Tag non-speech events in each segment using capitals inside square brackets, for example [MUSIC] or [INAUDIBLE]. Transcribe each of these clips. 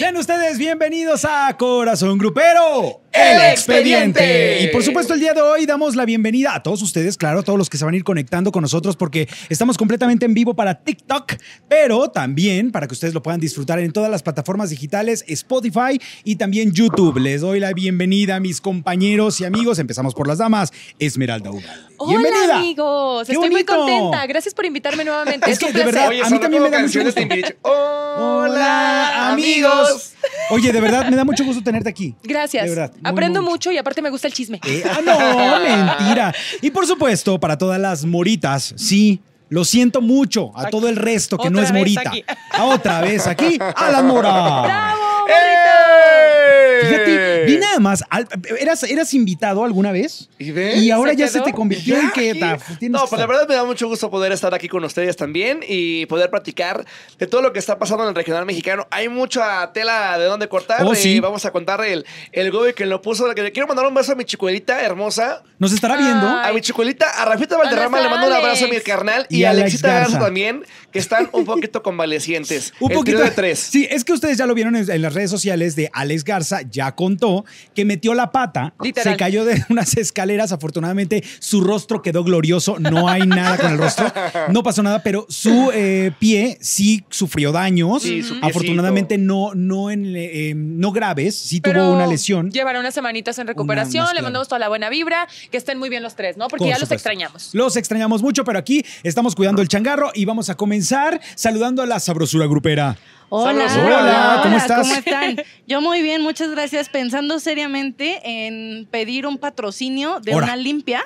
Sean ustedes bienvenidos a Corazón Grupero. El Expediente. Y por supuesto, el día de hoy damos la bienvenida a todos ustedes, claro, a todos los que se van a ir conectando con nosotros porque estamos completamente en vivo para TikTok, pero también para que ustedes lo puedan disfrutar en todas las plataformas digitales, Spotify y también YouTube. Les doy la bienvenida a mis compañeros y amigos. Empezamos por las damas. Esmeralda Ugal. Bienvenida. Hola, amigos. Qué Estoy muy contenta. Gracias por invitarme nuevamente. Es Es, que un de verdad, Oye, a mí también me da mucho gusto. Hola, amigos. Oye, de verdad, me da mucho gusto tenerte aquí. Gracias. De verdad. muy, Aprendo muy mucho y aparte me gusta el chisme. Eh, ah, no, [LAUGHS] mentira. Y por supuesto, para todas las moritas, sí. Lo siento mucho a todo el resto que no es morita. aquí. A otra vez aquí, a la mora. ¡Bravo, ¡Eh! Fíjate, vi nada más. al- ¿Eras, ¿Eras invitado alguna vez? ¿Y ves? Y ahora ¿Se ya se quedó? te convirtió Ya en que ta- tienes No, que pues la estar. verdad me da mucho gusto poder estar aquí con ustedes también y poder platicar de todo lo que está pasando en el regional mexicano. Hay mucha tela de dónde cortar. Oh, eh, sí. Vamos a contar el, el gobe que lo puso. Le quiero mandar un beso a mi chicuelita hermosa. ¿Nos estará viendo? Ay. A mi chicuelita, a Rafita Valderrama le mando un abrazo a mi carnal y, Y a Alex Alexita Garza. Garza también, que están un poquito [LAUGHS] convalecientes. Un El poquito de tres. Sí, es que ustedes ya lo vieron en, en las redes sociales de Alex Garza, ya contó que metió la pata, Literal. se cayó de [LAUGHS] unas escaleras, afortunadamente su rostro quedó glorioso, no hay nada con el rostro, [LAUGHS] no pasó nada, pero su eh, pie sí sufrió daños, Sí, su afortunadamente no, no, en, eh, no graves, sí Pero tuvo una lesión. Llevará unas semanitas en recuperación. Le mandamos toda la buena vibra. Que estén muy bien los tres, ¿no? Porque Por ya los extrañamos. Los extrañamos mucho, pero aquí estamos cuidando el changarro y vamos a comenzar saludando a la sabrosura grupera. Hola, Sabrosura. Hola, ¿cómo estás? ¿Cómo están? Yo muy bien, muchas gracias. Pensando seriamente en pedir un patrocinio de Ahora. una limpia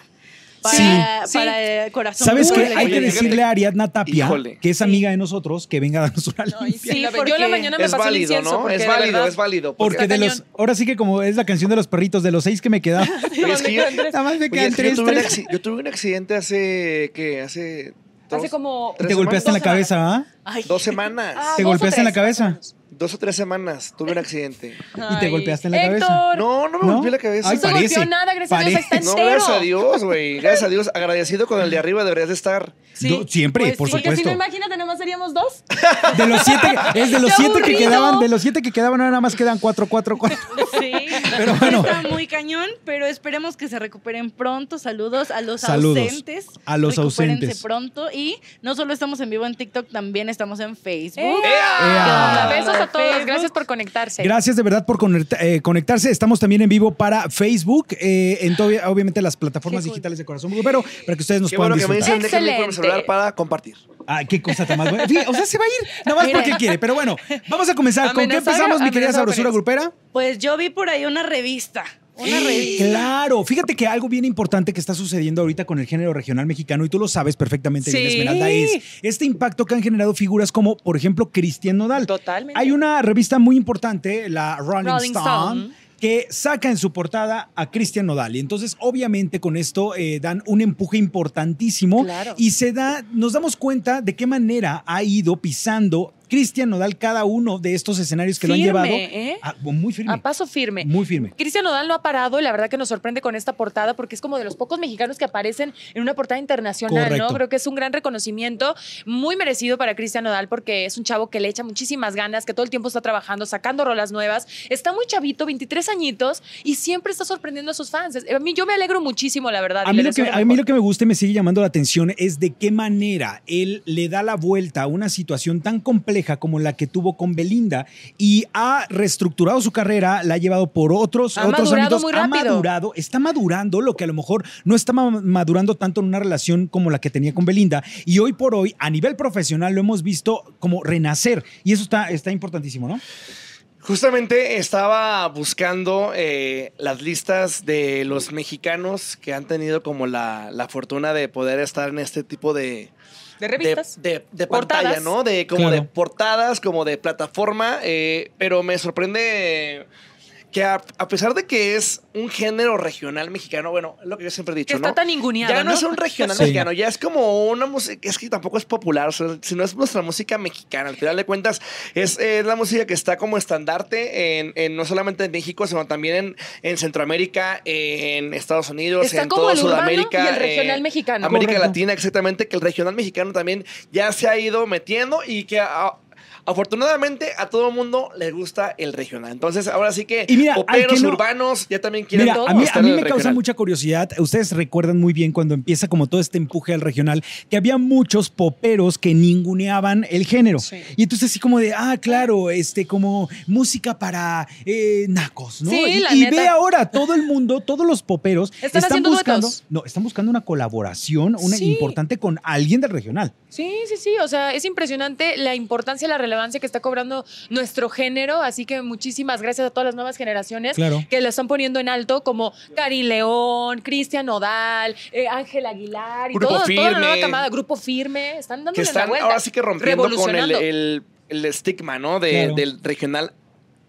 para, Sí. para corazón. ¿Sabes qué? Hay que decirle a Ariadna Tapia, Híjole. que es amiga de nosotros, que venga a darnos una limpia. sí, porque yo en la mañana me Es el válido, incienso. ¿no? porque Es de válido, verdad- es válido. Porque de los, ahora sí que como es la canción de los perritos, de los seis que me quedan, Oye, [LAUGHS] es que yo- nada más me Oye, quedan es que yo, tres, tuve un tres. acci- yo tuve un accidente hace, ¿qué? Hace... Hace como. Y te tres golpeaste en la semanas. cabeza, ¿ah? Ay, Dos semanas. Ah, ¿Te golpeaste en la cabeza? menos. Dos o tres semanas tuve un accidente. [LAUGHS] Y te Ay, golpeaste en la cabeza. No, no me ¿No? golpeé la cabeza. Ay, No se parece, golpeó nada, gracias a Dios, parece. está No, entero. gracias a Dios, güey. Gracias a Dios. Agradecido con el de arriba deberías de estar. Sí. No, siempre, Pues por sí. Porque si supuesto. no, imagínate, nomás seríamos dos. [LAUGHS] De los siete, es de los ¡Qué siete que aburrido! quedaban, de los siete que quedaban, ahora nada más quedan cuatro, cuatro, cuatro. [LAUGHS] sí, Pero bueno. está muy cañón, pero esperemos que se recuperen pronto. Saludos a los Saludos ausentes. a los Recupérense ausentes. pronto. Y no solo estamos en vivo en TikTok, también estamos en Facebook. ¡Ea! Besos a todos, Facebook. gracias por conectarse. Gracias de verdad por eh, conectarse. Estamos también en vivo para Facebook, eh, en to- obviamente las plataformas Qué cool. digitales de Corazón Pero para que ustedes nos Qué puedan bueno que me disfrutar. dicen celular para compartir. Ah, qué cosa tan más buena. O sea, se va a ir nada más Mire. porque quiere. Pero bueno, vamos a comenzar. ¿Con qué empezamos, mi querida sabrosura grupera? Pues yo vi por ahí una revista. Una revista. Claro, fíjate que algo bien importante que está sucediendo ahorita con el género regional mexicano, y tú lo sabes perfectamente bien, Sí. Esmeralda, es este impacto que han generado figuras como, por ejemplo, Cristian Nodal. Totalmente. Hay una revista muy importante, la Rolling, Rolling Stone. Stone. que saca en su portada a Cristian Nodal. Y entonces, obviamente, con esto eh, dan un empuje importantísimo. Claro. Y se da, nos damos cuenta de qué manera ha ido pisando Cristian Nodal cada uno de estos escenarios que lo han llevado. ¿eh? a- muy firme. A paso firme. Muy firme. Cristian Nodal no ha parado y la verdad que nos sorprende con esta portada porque es como de los pocos mexicanos que aparecen en una portada internacional, Correcto. ¿no? Creo que es un gran reconocimiento, muy merecido para Cristian Nodal porque es un chavo que le echa muchísimas ganas, que todo el tiempo está trabajando, sacando rolas nuevas. Está muy chavito, 23 añitos y siempre está sorprendiendo a sus fans. A mí yo me alegro muchísimo, la verdad. A mí, lo que, a mí lo que me gusta y me sigue llamando la atención es de qué manera él le da la vuelta a una situación tan compleja como la que tuvo con Belinda y ha reestructurado su carrera, la ha llevado por otros, Ha otros ámbitos, muy ha madurado, está madurando lo que a lo mejor no está ma- madurando tanto en una relación como la que tenía con Belinda. Y hoy por hoy a nivel profesional lo hemos visto como renacer. Y eso está, está importantísimo, ¿no? Justamente estaba buscando eh, las listas de los mexicanos que han tenido como la, la fortuna de poder estar en este tipo de, De revistas. de- de Portadas. pantalla, ¿no? De como Claro. de portadas, como de plataforma, eh, pero me sorprende que a, a pesar de que es un género regional mexicano, bueno, es lo que yo siempre he dicho, que está ¿no? tan inguneado, ya no, ¿no? es un regional [LAUGHS] Sí. mexicano, ya es como una música, es que tampoco es popular, o sea, sino es nuestra música mexicana. Al final de cuentas, es, eh, la música que está como estandarte en, en- no solamente en México, sino también en, en Centroamérica, en Estados Unidos, Está en como toda el Sudamérica. y el regional eh, mexicano. América Correcto. Latina, exactamente, que el regional mexicano también ya se ha ido metiendo y que a- afortunadamente a todo el mundo le gusta el regional. Entonces, ahora sí que Y mira, al poperos que no- urbanos ya también quieren Mira, todo a mí, a mí me causa regional. mucha curiosidad. Ustedes recuerdan muy bien cuando empieza como todo este empuje al regional, que había muchos poperos que ninguneaban el género. Sí. Y entonces así como de, ah, claro, este, como música para eh, nacos, ¿no? Sí, y la y neta. ve ahora todo el mundo, todos los poperos Están haciendo buscando, duetos. no, están buscando una colaboración, una Sí. importante con alguien del regional. Sí, sí, sí. O sea, es impresionante la importancia, la relevancia que está cobrando nuestro género. Así que muchísimas gracias a todas las nuevas generaciones Claro. que lo están poniendo en alto, como Cari León, Cristian Nodal, eh, Ángel Aguilar y Grupo todo, toda la nueva camada. Grupo firme. Están dándole que la están vuelta. ahora sí que rompiendo con el, el, el estigma, ¿no? De- Claro. Del regional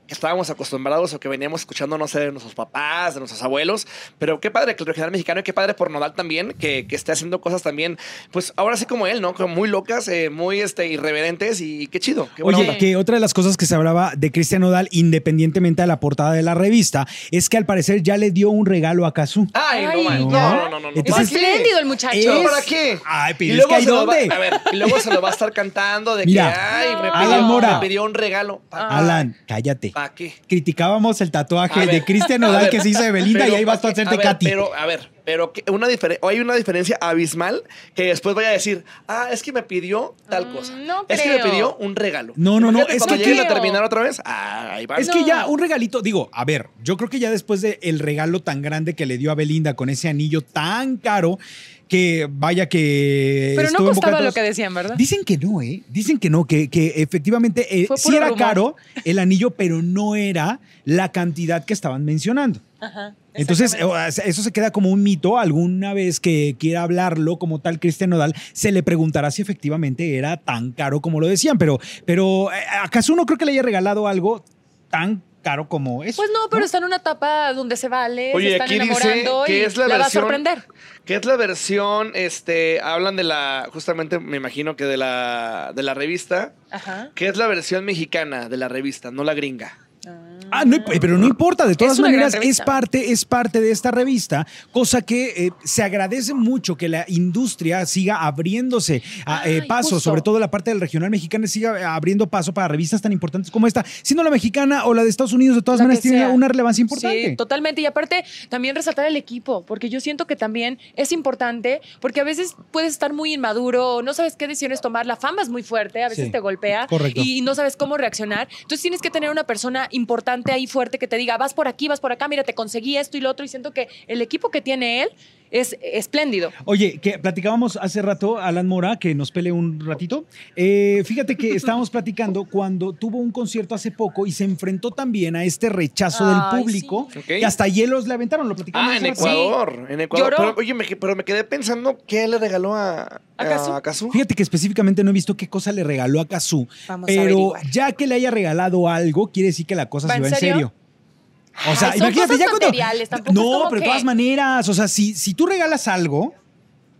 estábamos acostumbrados o que veníamos escuchando, no sé, de nuestros papás, de nuestros abuelos. Pero qué padre que el regional mexicano y qué padre por Nodal también, que, que esté haciendo cosas también, pues ahora sí como él, ¿no? Como muy locas, eh, muy este, irreverentes y qué chido. Qué buena Oye, onda. que otra de las cosas que se hablaba de Cristian Nodal, independientemente de la portada de la revista, es que al parecer ya le dio un regalo a Kazu. Ay, no, man, no. no, no, no, no. Es Entonces- espléndido el muchacho. ¿Pero Es- para qué? Ay, pero Y es luego que ¿hay va- dónde? a ver, y luego se lo va a estar cantando de Mira, que, ay, me Alan pidió, Mora. me pidió un regalo. ¿Para Ah. Alan, cállate. Qué? Criticábamos el tatuaje ver, de Cristian [LAUGHS] Nodal que se hizo de Belinda pero y ahí vas tú a ¿para hacerte ver, Katy. Pero, a ver, pero que una hay una diferencia abismal que después vaya a decir, ah, es que me pidió tal Mm, cosa. no es que me pidió un regalo. No, no, no, es cuando que a terminar otra vez, ah, ahí va. Es No. que ya un regalito, digo, a ver, yo creo que ya después del el regalo tan grande que le dio a Belinda con ese anillo tan caro, que vaya que. Pero no costaba lo que decían, ¿verdad? Dicen que no, ¿eh? Dicen que no, que, que efectivamente eh, sí era rumor. caro [LAUGHS] el anillo, pero no era la cantidad que estaban mencionando. Ajá, Entonces, eso se queda como un mito. Alguna vez que quiera hablarlo como tal Cristian Nodal, se le preguntará si efectivamente era tan caro como lo decían. Pero, pero eh, ¿acaso no creo que le haya regalado algo tan caro como eso? Pues no, pero está en una etapa donde se vale, Oye, se están aquí dice enamorando que y es la va a versión- sorprender. Que es la versión, este, hablan de la, justamente me imagino que de la, de la revista, Ajá. que es la versión mexicana de la revista, no la gringa. Ah, no, pero no importa, de todas Es maneras es parte, es parte de esta revista, cosa que eh, se agradece mucho que la industria siga abriéndose a, eh, Ay, paso, justo. sobre todo la parte del regional mexicano siga abriendo paso para revistas tan importantes como esta, siendo la mexicana o la de Estados Unidos, de todas La maneras tiene sea. una relevancia importante. Sí, totalmente. Y aparte, también resaltar el equipo, porque yo siento que también es importante, porque a veces puedes estar muy inmaduro, no sabes qué decisiones tomar, la fama es muy fuerte, a veces Sí, te golpea correcto. y no sabes cómo reaccionar. Entonces tienes que tener una persona importante ahí fuerte que te diga, vas por aquí, vas por acá, mira, te conseguí esto y lo otro. Y siento que el equipo que tiene él es espléndido. Oye, que platicábamos hace rato, Alan Mora, que nos pele un ratito. Eh, fíjate que [LAUGHS] estábamos platicando cuando tuvo un concierto hace poco y se enfrentó también a este rechazo del público. sí. Ok. Que hasta hielos le aventaron, lo platicamos. Ah, en. Ecuador, en Ecuador. Lloró. Pero, oye, me, pero me quedé pensando qué le regaló a, ¿A Cazzu. Fíjate que específicamente no he visto qué cosa le regaló a Kazú, Vamos a pero ya que le haya regalado algo, quiere decir que la cosa ¿Va se en va en serio? serio. O sea, Ay, son imagínate cosas ya cuando. es No, como pero de que- todas maneras, o sea, si, si tú regalas algo,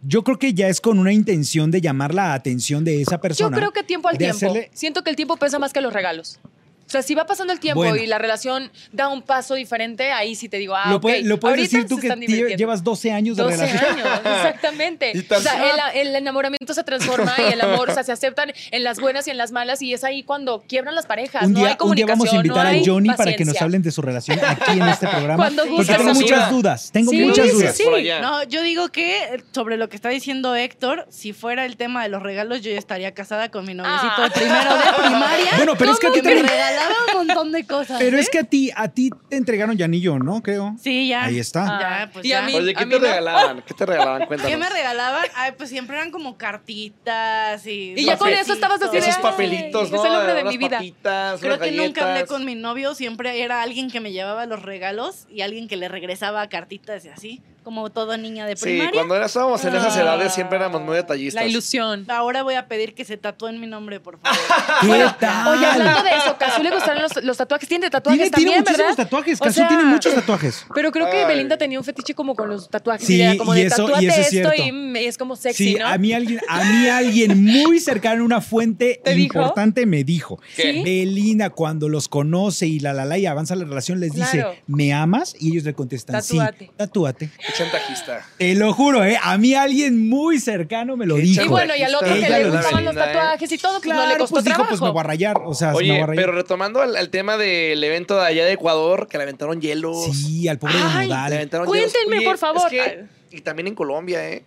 yo creo que ya es con una intención de llamar la atención de esa Yo persona. creo que tiempo al de tiempo. hacerle- Siento que el tiempo pesa más que los regalos. O sea, si va pasando el tiempo Bueno. y la relación da un paso diferente, ahí sí te digo, ah, lo, ok. puede- lo puedes Ahorita decir tú que llevas 12 años de 12 relación. años, exactamente. [LAUGHS] O sea, el, el enamoramiento se transforma y el amor, o sea, se aceptan en las buenas y en las malas y es ahí cuando quiebran las parejas. Un no día, hay un día comunicación, vamos a invitar no a hay Johnny para que nos paciencia. hablen de su relación aquí en este programa. [LAUGHS] Cuando porque tengo muchas dudas. Tengo Sí, muchas sí, dudas. sí. Allá. No, yo digo que eh, sobre lo que está diciendo Héctor, si fuera el tema de los regalos, yo ya estaría casada con mi noviecito Ah. de primero de [LAUGHS] primaria. Bueno, pero es que a ti que me también. Regalaba un montón de cosas. Pero ¿eh? es que a ti, a ti te entregaron ya anillo, ¿no? Creo. Sí, ya. Ahí está. Ah, Ya, pues y ya. a mí, Oye, ¿qué a mí te no. regalaban? ¿Qué te regalaban? Cuéntanos. [LAUGHS] ¿Qué me regalaban? Ay, pues siempre eran como cartitas y. Y ya con eso estabas así Esos "Ay, papelitos, ¿no? Es el hombre de mi vida. papitas, Creo que nunca hablé con mi novio, siempre era alguien que me llevaba los regalos y alguien que le regresaba cartitas y así, como toda niña de Sí, primaria. cuando era- estábamos en esas Ah. edades siempre éramos muy detallistas. La ilusión. Ahora voy a pedir que se tatúen mi nombre, por favor. [LAUGHS] ¿Qué tal? Oye, hablando de eso, Casu le gustaron los, los tatuajes. Tiene tatuajes Tiene, también, tiene muchísimos ¿verdad? tatuajes. O Cazú sea, tiene muchos tatuajes. Pero creo que Ay. Belinda tenía un fetiche como con los tatuajes. Sí, y era como y de eso- y eso es esto cierto. y es como sexy, Sí, ¿no? a mí alguien, a mí alguien muy cercano, una fuente importante me dijo. ¿Sí? Belinda cuando los conoce y la la la y avanza la relación les Claro. dice, ¿me amas? Y ellos le contestan, Tatúate. sí, tatúate. Chantajista. Te lo juro, ¿eh? A mí alguien muy cercano me lo dijo. Y bueno, y al otro que Ella le gustaban los tatuajes y todo, pues no le Claro, costó pues dijo, trabajo. pues me voy a rayar. O sea, me voy Oye, a rayar. pero retomando al, al tema del evento de allá de Ecuador, que le aventaron hielos. Sí, al pobre de Nodal. Le aventaron Cuéntenme, hielos. por favor. es que- y también en Colombia, ¿eh?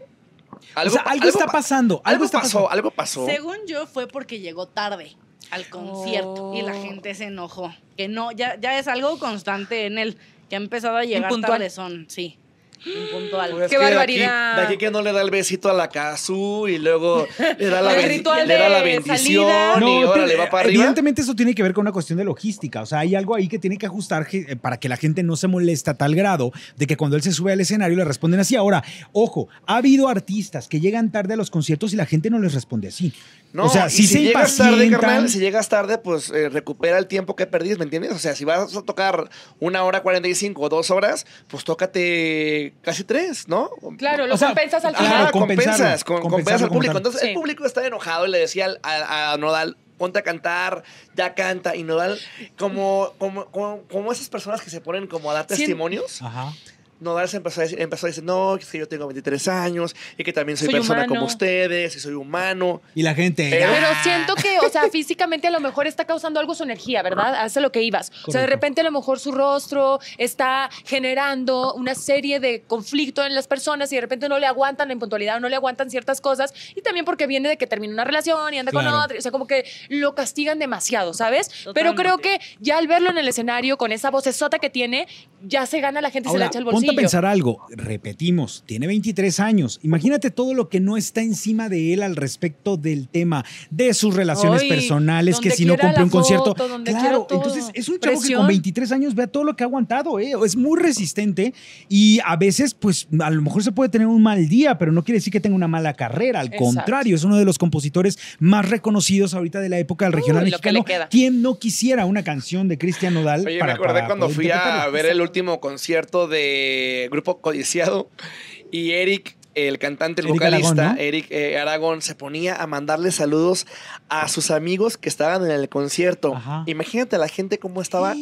o sea, algo, está pa- pasando. Algo, Algo está pasó, pasando. algo pasó. Según yo, fue porque llegó tarde al concierto y la Oh. gente se enojó. Que no, ya, ya es algo constante en él, que ha empezado a llegar tarde son, sí. Impuntual. Pues es Qué de barbaridad. aquí- De aquí, que no le da el besito a la Kazu y luego le da la, El ben- ritual le da la bendición salida. y ahora le va para arriba. Evidentemente eso tiene que ver con una cuestión de logística. O sea, hay algo ahí que tiene que ajustar eh, para que la gente no se moleste a tal grado de que cuando él se sube al escenario le responden así. Ahora, ojo, ha habido artistas que llegan tarde a los conciertos y la gente no les responde así. No, o sea, y si, se llegas tarde, carnal, si llegas tarde, pues eh, recupera el tiempo que perdiste, ¿me entiendes? O sea, si vas a tocar una hora 45 o dos horas, pues tócate casi tres, ¿no? Claro, lo O sea, compensas al Claro, final. Ah, compensarlo, compensas, con- compensas al público. Entonces, Sí. el público está enojado y le decía al- a, a Nodal, ponte a cantar, ya canta. Y Nodal, como, como, como, como esas personas que se ponen como a dar testimonios, Ajá. Nodal se empezó a, decir, empezó a decir, no, es que yo tengo 23 años y que también soy, Soy persona humano. como ustedes y soy humano. Y la gente. Pero- Pero siento que, o sea, físicamente a lo mejor está causando algo su energía, ¿verdad? Hace lo que ibas. O sea, de repente a lo mejor su rostro está generando una serie de conflicto en las personas y de repente no le aguantan la impuntualidad o no le aguantan ciertas cosas. Y también porque viene de que termina una relación y anda con otra. O sea, como que lo castigan demasiado, ¿sabes? Pero creo que ya al verlo en el escenario con esa vocesota que tiene, ya se gana la gente y se le echa el ponte a pensar algo. Repetimos, tiene 23 años. Imagínate todo lo que no está encima de él al respecto del tema, de sus relaciones personales, que si no cumple un concierto. foto, claro, entonces es un chavo que con 23 años vea todo lo que ha aguantado, ¿eh? es muy resistente y a veces, pues a lo mejor se puede tener un mal día, pero no quiere decir que tenga una mala carrera. Al Exacto. contrario, es uno de los compositores más reconocidos ahorita de la época del regional Uy, mexicano. ¿Quién no quisiera una canción de Cristian Nodal? Oye, para- me acordé para cuando fui a ver el último concierto de Grupo Codiciado y Eric, el cantante, el Eric vocalista, Aragón, ¿no? Eric eh, Aragón, se ponía a mandarle saludos a sus amigos que estaban en el concierto. Ajá. Imagínate a la gente cómo estaba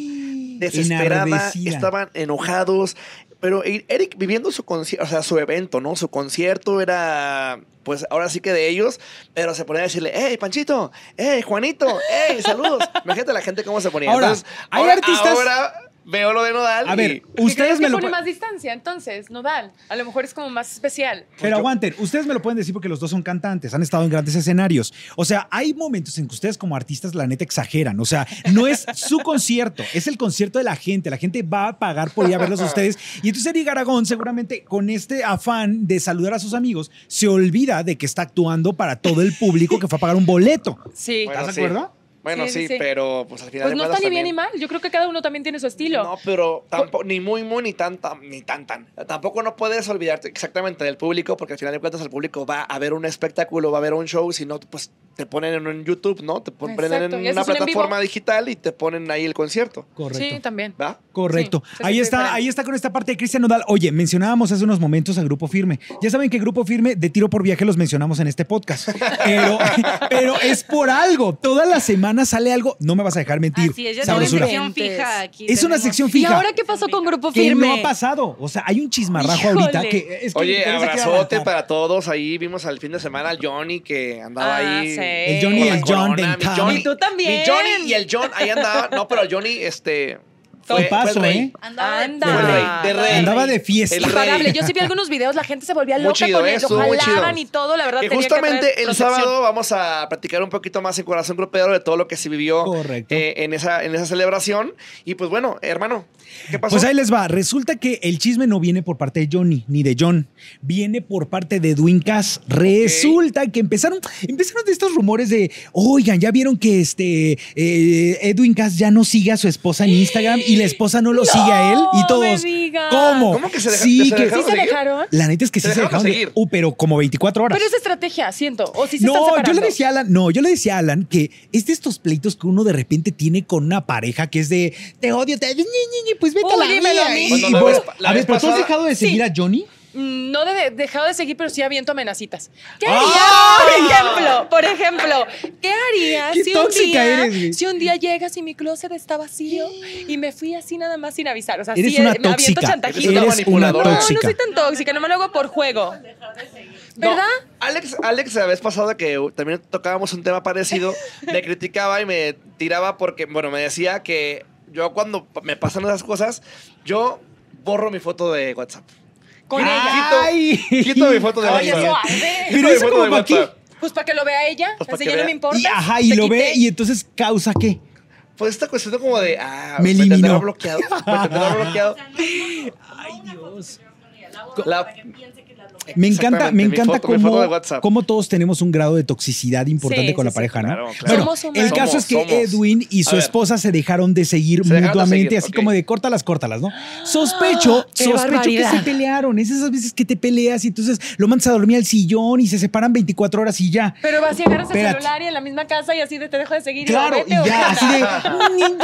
desesperada, Enardecida. estaban enojados. Pero E- Eric viviendo su concierto, o sea, su evento, ¿no? Su concierto era, pues ahora sí que de ellos, pero se ponía a decirle, hey, Panchito, hey, Juanito, hey, saludos. [LAUGHS] Imagínate a la gente cómo se ponía. Ahora, Entonces, hay ahora, artistas- ahora veo lo de Nodal. A y- ver, ¿Qué ustedes me que lo pone más distancia, entonces, Nodal. A lo mejor es como más especial. Pero aguanten, ustedes me lo pueden decir porque los dos son cantantes, han estado en grandes escenarios. O sea, hay momentos en que ustedes como artistas la neta exageran. O sea, no es su [LAUGHS] concierto, es el concierto de la gente. La gente va a pagar por ir a verlos a ustedes. Y entonces Eric Aragón seguramente con este afán de saludar a sus amigos se olvida de que está actuando para todo el público que fue a pagar un boleto. Sí. Bueno, ¿Estás de sí. acuerdo? Bueno, Sí, sí, sí, sí. pero pues al final Pues no está ni bien ni mal. Yo creo que cada uno también tiene su estilo. No, pero tampoco, ni muy, muy, ni tan, tan, ni tan, tan. Tampoco no puedes olvidarte exactamente del público, porque al final de cuentas el público va a ver un espectáculo, va a ver un show, si no, pues te ponen en un YouTube, ¿no? Te pon- ponen Exacto, en una en plataforma digital y te ponen ahí el concierto, Correcto. Sí, también. ¿va? Correcto. Sí, ahí está, diferente. ahí está con esta parte de Cristian Nodal. Oye, mencionábamos hace unos momentos a Grupo Firme. Ya saben que Grupo Firme de tiro por viaje los mencionamos en este podcast. [LAUGHS] Pero, pero es por algo. Toda la semana sale algo. No me vas a dejar mentir. Así es, ya tengo Sabrosura. sección fija aquí. Es una tenemos- sección ¿Y fija. ahora qué pasó con Grupo que Firme? no ha pasado. O sea, hay un chismarrajo Híjole. ahorita que es que Oye, abrazote para todos. Ahí vimos al fin de semana al Johnny que andaba Ah, ahí. sí. El Johnny y el John corona. de Mi. Johnny- Y tú también. Mi Johnny y el John ahí andaba. No, pero el Johnny, este. Fue, paso. ¿eh? Andaba de- Anda. Rey, de rey. Andaba de fiesta. Imparable. Yo sí vi algunos videos, la gente se volvía loca chido, con ¿eh? muy jalaban chido. y todo, la verdad. Que tenía justamente el sábado vamos a platicar un poquito más en Corazón Grupero de todo lo que se vivió Correcto. eh, en, esa, en esa celebración. Y pues bueno, hermano, ¿qué pasó? Pues ahí les va. Resulta que el chisme no viene por parte de Johnny ni de John. Viene por parte de Edwin Cass. Resulta que empezaron, empezaron de estos rumores de, oigan, ya vieron que este eh, Edwin Cass ya no sigue a su esposa en Instagram y la esposa no lo sigue a él. Y me todos, digas. ¿cómo? ¿Cómo que se deja- Sí, se que- dejaron ¿Sí se seguir? dejaron? La neta es que sí Se se dejaron dejaron de- seguir. Uh, pero como 24 horas. Pero es estrategia, siento. O si se están No, yo separando. le decía a Alan, no, yo le decía a Alan que es de estos pleitos que uno de repente tiene con una pareja que es de te odio, te ñi, ñi, pues vete Uy, a la dímelo mía. a mí. Y- Cuando y la vos- vez- la a ver, vez pero ¿tú has pasada- dejado de seguir a Johnny? mm, no he dejado de seguir, pero sí aviento amenacitas. ¿Qué ¡Ay! por ejemplo? Por ejemplo, ¿qué harías Qué si un, día, eres, si un día llegas y mi closet está vacío y me fui así nada más sin avisar? O sea, Eres sí, una eh, me aviento tóxica. chantajito. Eres una manipuladora. No, no soy tan tóxica, no me lo hago por juego. No, ¿Verdad? Alex, Alex, la vez pasada que también tocábamos un tema parecido, [LAUGHS] me criticaba y me tiraba porque, bueno, me decía que yo cuando me pasan esas cosas, yo borro mi foto de WhatsApp. Con Quito- ella. Quito mi foto de Oye, eso WhatsApp. arde. Pero foto como para. Pues para que lo vea ella. Pues para Así que ya no me importa. Y, ajá, y lo quité. ve y entonces causa qué. Pues esta cuestión como de, ah, Me me tendrá eliminó. bloqueado. Me tendrá bloqueado. [LAUGHS] Ay, Dios. La- Me encanta, me encanta cómo, todos tenemos un grado de toxicidad importante Sí, con la sí, pareja, ¿no? Claro, claro. Bueno, Somos el caso es que Somos. Edwin y su A esposa se dejaron de seguir Se dejaron de mutuamente, seguir, así como de córtalas, córtalas, ¿no? Sospecho, ¡Qué sospecho que se pelearon. Es esas veces que te peleas y entonces lo mandas a dormir al sillón y se separan 24 horas y ya. Pero vas y agarras el Espérate. celular y en la misma casa y así de te dejo de seguir. Claro, y, y yo, "Vete, ya, así de,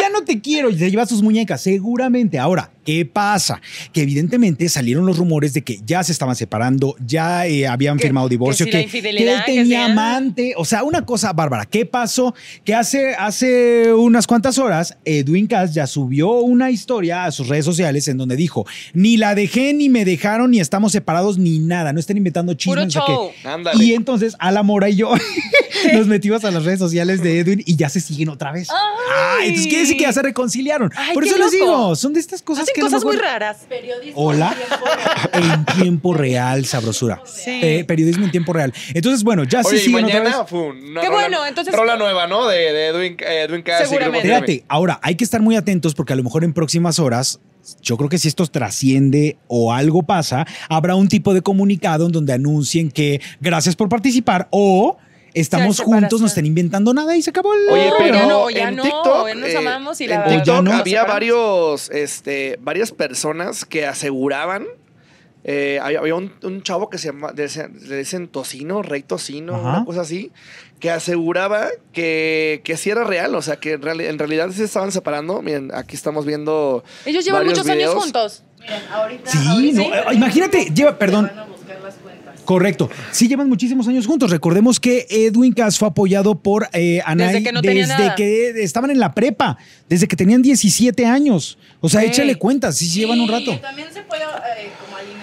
ya no te quiero, y se lleva sus muñecas, seguramente. Ahora, ¿qué pasa? Que evidentemente salieron los rumores de que ya se estaban separando, ya eh, habían Que- firmado divorcio, que si él tenía amante, o sea, una cosa bárbara. ¿Qué pasó? Que hace, hace unas cuantas horas, Edwin Cass ya subió una historia a sus redes sociales en donde dijo, ni la dejé, ni me dejaron, ni estamos separados, ni nada, no estén inventando Puro chismes. no sé qué". show. Ándale. Y entonces Ala Mora y yo [LAUGHS] nos metimos a las redes sociales de Edwin y ya se siguen otra vez. Ay. Ah, entonces quiere decir que ya se reconciliaron. Ay, Por eso les digo, son de estas cosas Hacen que cosas muy raras. Periodismo Hola. en tiempo [LAUGHS] real. En tiempo real, sabrosura. Sí. Eh, periodismo en tiempo real. Entonces, bueno, ya y mañana fue una Qué rola, bueno, entonces- rola nueva, ¿no? De, de Edwin, eh, Edwin Seguramente. Espérate, ahora hay que estar muy atentos porque a lo mejor en próximas horas, yo creo que si esto trasciende o algo pasa, habrá un tipo de comunicado en donde anuncien que gracias por participar o estamos juntos, no estén inventando nada y se acabó el Oye, pero ya no, ya en no, TikTok, ya nos eh, amamos y en la TikTok no. había varios, este, varias personas que aseguraban. Eh, había un, un chavo que se llama, le dicen tocino, rey tocino, Ajá. una cosa así, que aseguraba que, que sí era real, o sea, que en, reali- en realidad se estaban separando. Miren, aquí estamos viendo. Ellos llevan muchos videos. años juntos. Miren, ahorita. Sí, ahorita- no, eh, imagínate, lleva, perdón. Van a buscar las cuentas. Correcto. Sí, llevan muchísimos años juntos. Recordemos que Edwin Cass fue apoyado por eh, Anaí Desde que no desde nada. que estaban en la prepa, desde que tenían 17 años. O sea, échale cuentas, sí, sí llevan un Y rato. también se puede eh, como alimentar un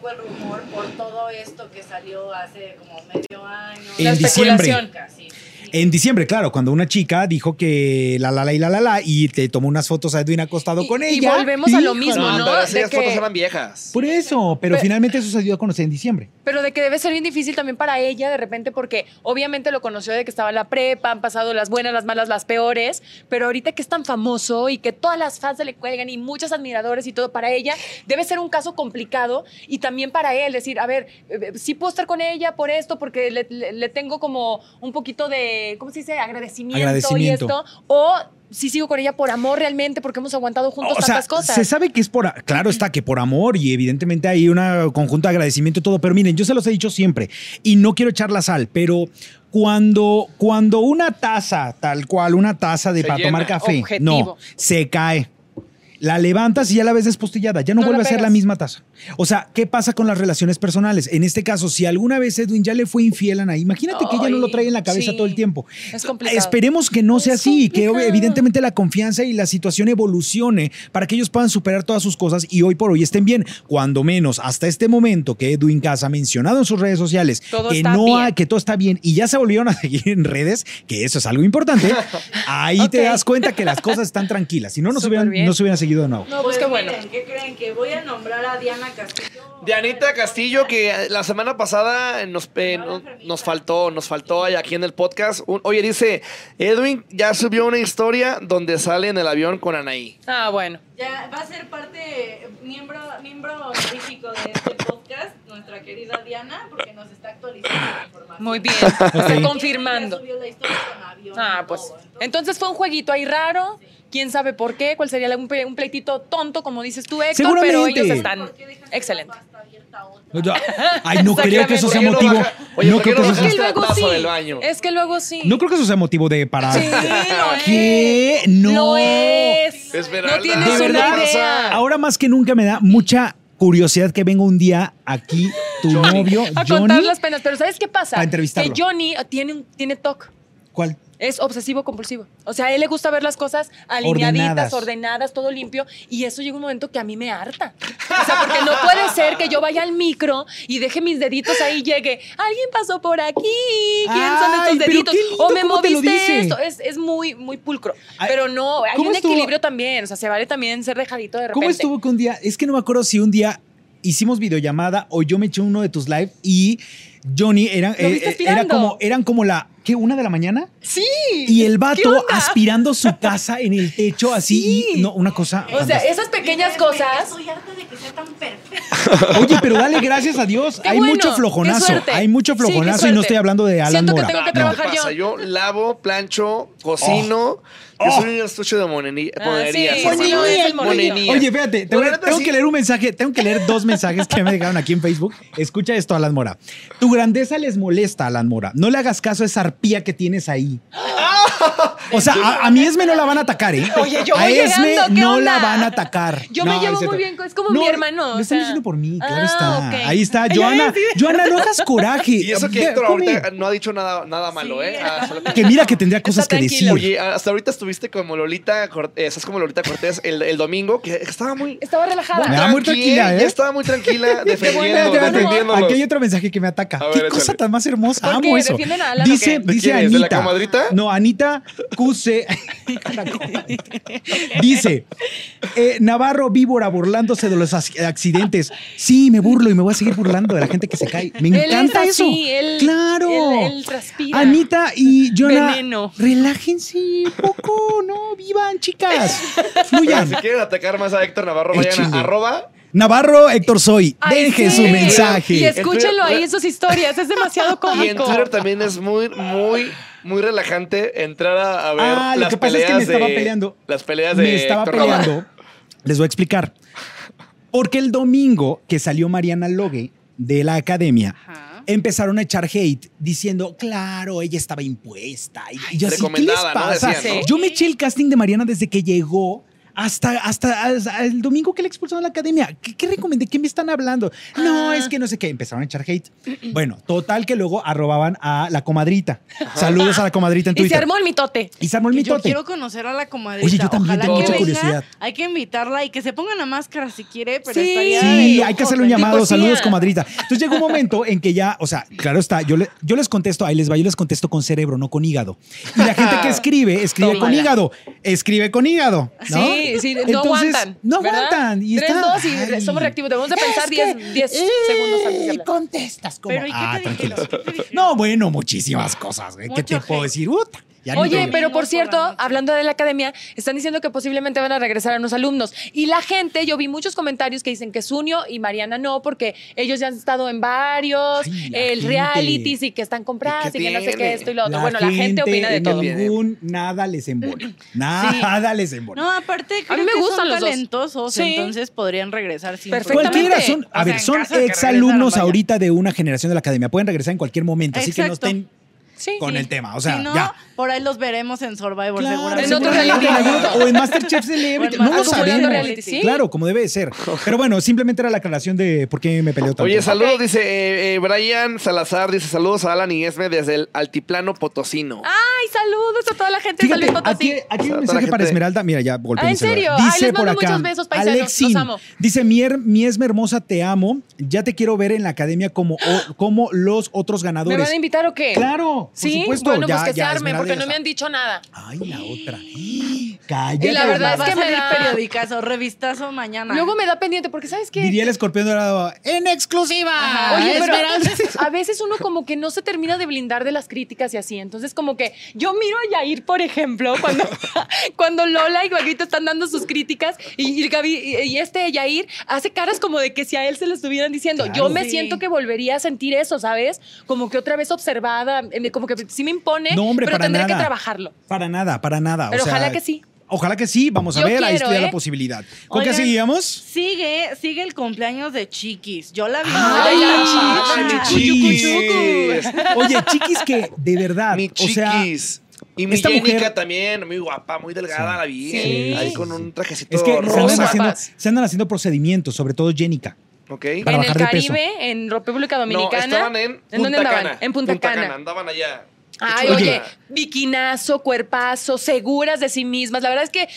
poco el rumor por todo esto que salió hace como medio año. En La diciembre. especulación. En diciembre, claro, cuando una chica dijo que la la la y la la la y te tomó unas fotos a Edwin acostado Y- con y ella. volvemos a lo mismo, No, ¿no? pero De esas que- fotos eran viejas. Por eso, pero Pe- finalmente eso se dio a conocer en diciembre. Pero de que debe ser bien difícil también para ella de repente porque obviamente lo conoció de que estaba en la prepa, han pasado las buenas, las malas, las peores, pero ahorita que es tan famoso y que todas las fans se le cuelgan y muchos admiradores y todo, para ella debe ser un caso complicado y también para él decir, a ver, eh, sí puedo estar con ella por esto porque le, le- le tengo como un poquito de, ¿cómo se dice? Agradecimiento, Agradecimiento. y esto, o si sigo con ella por amor realmente porque hemos aguantado juntos O sea, tantas cosas. se sabe que es por, claro está que por amor y evidentemente hay una conjunto de agradecimiento y todo, pero miren, yo se los he dicho siempre y no quiero echar la sal, pero cuando, cuando una taza, tal cual, una taza de Se para tomar café, Objetivo. no, se cae. La levantas y ya la ves despostillada, ya no, No vuelve a ser la misma taza. O sea, ¿qué pasa con las relaciones personales? En este caso, si alguna vez Edwin ya le fue infiel a Anaí, imagínate que ella no lo trae en la cabeza sí. todo el tiempo. Es complicado. Esperemos que no sea así, que complicado. evidentemente la confianza y la situación evolucione para que ellos puedan superar todas sus cosas y hoy por hoy estén bien. Cuando menos, hasta este momento que Edwin Casa ha mencionado en sus redes sociales Todo que no ha- que todo está bien y ya se volvieron a [LAUGHS] seguir en redes, que eso es algo importante, ahí te das cuenta que las cosas están tranquilas. Si no, no se Súper hubieran, no se hubieran seguido de nuevo. No, pues qué bueno. miren, ¿qué creen? Que voy a nombrar a Diana Castillo. Dianita Castillo, que la semana pasada nos, eh, no- nos faltó, nos faltó ahí aquí en el podcast. Un- oye, dice, Edwin ya subió una historia donde sale en el avión con Anaí. Ah, bueno. Ya va a ser parte, miembro, miembro honorífico de este podcast, nuestra querida Diana, porque nos está actualizando la información. Muy bien. [LAUGHS] Está confirmando. Ya subió la historia con avión Ah, pues. todo, Entonces fue un jueguito ahí raro. ¿Quién sabe por qué? ¿Cuál sería un, ple- un pleitito tonto, como dices tú, Héctor? Pero ellos están ¿Por qué dejan excelente. Ay, no [LAUGHS] creo que eso sea ¿Por qué no motivo. Oye, no ¿por qué creo no que eso sea- la luego sí. del baño? Es que luego sí. no creo que eso sea motivo de para. Sí, [LAUGHS] lo es. ¿Qué? No. Lo es. Esmeralda. No tienes De una idea. ahora más que nunca me da mucha curiosidad que venga un día aquí tu Johnny. novio, A Johnny. contar las penas. Pero ¿sabes qué pasa? Que Johnny tiene, un- tiene TOC. ¿Cuál? Es obsesivo compulsivo. O sea, a él le gusta ver las cosas alineaditas, Ordenadas. ordenadas. todo limpio. Y eso llega un momento que a mí me harta. O sea, porque no puede ser que yo vaya al micro y deje mis deditos ahí y llegue. Alguien pasó por aquí. ¿Quién son Ay, estos pero deditos? qué lindo, o me ¿cómo te lo moviste dice? esto. Es, es muy, muy pulcro. Ay, Pero no, hay ¿cómo un estuvo? equilibrio también. O sea, se vale también ser dejadito de repente. ¿Cómo estuvo que un día? Es que no me acuerdo si un día hicimos videollamada o yo me eché uno de tus live y Johnny eran, Lo viste eh, era como, eran como la, ¿qué? ¿Una de la mañana? Sí. Y el ¿Qué vato aspirando su casa en el techo así. Sí. Y, no, una cosa. O sea, esas pequeñas cosas. Estoy harta de que sea tan perfecto. Oye, pero dale gracias a Dios. Qué Hay bueno, mucho flojonazo. Hay mucho Sí, flojonazo y no estoy hablando de Alan Siento que Mora. tengo que No. ¿Qué trabajar pasa? yo. Yo lavo, plancho, cocino. Yo Oh. soy un estuche de moneni- Ah, sí, sí, no, es el morenito. Monerías. Oye, fíjate, te No, voy a- tengo sí. que leer un mensaje, tengo que leer dos mensajes que me dejaron aquí en Facebook. Escucha esto, Alan Mora. Tu grandeza les molesta, Alan Mora. No le hagas caso a esa arpía que tienes ahí. [GASPS] O sea, a, a mi Esme no la van a atacar, ¿eh? Oye, yo a voy Esme llegando, ¿qué no onda? la van a atacar. Yo No, me llevo es cierto. muy bien, es como mi hermano, Lo están sea. diciendo por mí, claro Ah, está. Ahí está, [LAUGHS] Joana. Joana, no hagas coraje. Y eso que Héctor ahorita no ha dicho nada, nada malo, Sí. ¿eh? Ah, que- Que mira que tendría cosas que tranquilo. Oye, hasta ahorita estuviste como Lolita Cortés, estás como Lolita Cortés el, el domingo, que estaba muy... Estaba relajada. Me da muy tranquila, ¿eh? Ya estaba muy tranquila [LAUGHS] defendiendo. Aquí hay otro mensaje que me ataca. Ver, Qué échale. cosa tan más hermosa. ¿Por Amo eso. ¿Defienden a Alan o Dice, dice es? ¿De la Anita. comadrita? No, Anita QC. [LAUGHS] Dice, eh, Navarro víbora burlándose de los ac- accidentes. Sí, me burlo y me voy a seguir burlando de la gente que se cae. Me Él es encanta eso. él- claro. él- él transpira. Anita y Jonah, Veneno. relájense un poco, no vivan, chicas. Fluyan. si quieren atacar más a Héctor Navarro, vayan a arroba Navarro, Héctor Soy, Ay, dejen sí. su mensaje. Y escúchenlo ahí, Entre- sus historias. Es demasiado Y en cómico. Twitter también es muy, muy, muy relajante entrar a, a ver Ah, lo las que pasa es peleas que me estaba de- peleando. Las peleas de me estaba Héctor Navarro. peleando. Les voy a explicar. Porque el domingo que salió Mariana Logue de la academia, Ajá. Empezaron a echar hate diciendo, claro, ella estaba impuesta. Y, yo así, ¿qué les pasa? Decían, ¿no? Yo me eché el casting de Mariana desde que llegó. Hasta, hasta, hasta el domingo que le expulsaron a la academia. ¿Qué, qué recomendé? ¿Qué me están hablando? No, Ah. es que no sé qué. Empezaron a echar hate. Bueno, total que luego arrobaban a la comadrita. Saludos a la comadrita en Y se Twitter. armó el mitote. Y se armó el Que yo mitote. quiero conocer a la comadrita. Oye, yo también Ojalá tengo que mucha venga. curiosidad. Hay que invitarla y que se ponga la máscara si quiere, pero Sí. estaría Sí, hay que hacerle un llamado. Saludos, comadrita. Entonces llegó un momento en que ya, o sea, claro está, yo, le- yo les contesto, ahí les va, yo les contesto con cerebro, no con hígado. Y la gente que [LAUGHS] escribe, escribe con hígado, escribe con hígado. ¿no? Sí, sí, no Entonces, aguantan. No aguantan. Y Tres, está- dos y ay, somos reactivos. Debemos de pensar es 10 que, 10 eh, segundos antes de Y hablar. contestas como. Pero ¿y qué ah, dijeron? No, bueno, muchísimas cosas. ¿Qué te puedo decir? Uta, ya Oye, pero por cierto, hablando de la academia, están diciendo que posiblemente van a regresar a unos alumnos. Y la gente, yo vi muchos comentarios que dicen que Sunio y Mariana no, porque ellos ya han estado en varios, Ay, el gente. realities y que están compradas y, ¿Y qué que no sé qué, esto y lo otro. bueno, la gente opina de en todo. ningún nada les embona. [CLEARS THROAT] Nada les embona. No, aparte, creo mí me que gustan son los dos. talentosos, Sí. entonces podrían regresar sin Perfectamente. Cualquiera son, a O ver, sea, son regresaran, vaya. ahorita de una generación de la academia. Pueden regresar en cualquier momento, así que no estén Sí. con Sí. el tema. O sea, si no, ya. por ahí los veremos en Survivor Claro, seguramente. En otro reality. O en Masterchef Celebrity. En No lo sabemos. reality, sí. Claro, como debe de ser. Pero bueno, simplemente era la aclaración de por qué me peleó tanto. Oye, saludos, dice eh, eh, Brian Salazar, dice saludos a Alan y Esme desde el altiplano potosino. Ay, saludos a toda la gente de Fíjate, San Luis Potosí. aquí, aquí hay un mensaje para Esmeralda. Mira, ya volvemos. Ah, ¿en serio? Dice Ay, les por mando acá, muchos besos, paisanos. Alexin, Los amo. dice, mi, her- mi Esme hermosa, te amo. Ya te quiero ver en la academia como, o- como los otros ¿Me ganadores. van a invitar o qué? Claro, por Sí, supuesto. bueno, ya, pues que se ya, arme, Esmeralda porque no me han dicho nada. Ay, la otra. Cállate. Y la verdad es que me da- periodicazo, revistazo mañana. Luego me da pendiente, porque ¿sabes qué? Diría el escorpión dorado, en exclusiva. Ajá. Oye, pero a veces uno como que no se termina de blindar de las críticas y así. Entonces, como que yo miro a Yair, por ejemplo, cuando, [LAUGHS] cuando Lola y Gagrito están dando sus críticas y, y Gaby- y- este Yair hace caras como de que si a él se lo estuvieran diciendo. Claro. Yo me Sí. siento que volvería a sentir eso, ¿sabes? Como que otra vez observada, eh, como que sí me impone, No, hombre, pero para tendré nada. que trabajarlo. Para nada, para nada. O Pero sea, ojalá que sí. Ojalá que sí. Vamos a Yo ver, ahí quiero, está la ¿eh? posibilidad. ¿Con qué seguíamos? Sigue, sigue el cumpleaños de Chiquis. Yo la vi. Ay, ay, mi chiquis. Oye, chiquis que de verdad, Mi o sea, chiquis. y mi esta mujer- también, muy guapa, muy delgada Sí. la vi. Sí. Ahí con un trajecito es que se rosa. andan, haciendo, se andan haciendo procedimientos, sobre todo Jenica. Ok. Para en el bajar de peso. Caribe, en República Dominicana. No, estaban en Punta dónde andaban? Cana. En Punta, Cana. Andaban allá. Ay, oye, chulada. biquinazo, cuerpazo, seguras de sí mismas. La verdad es que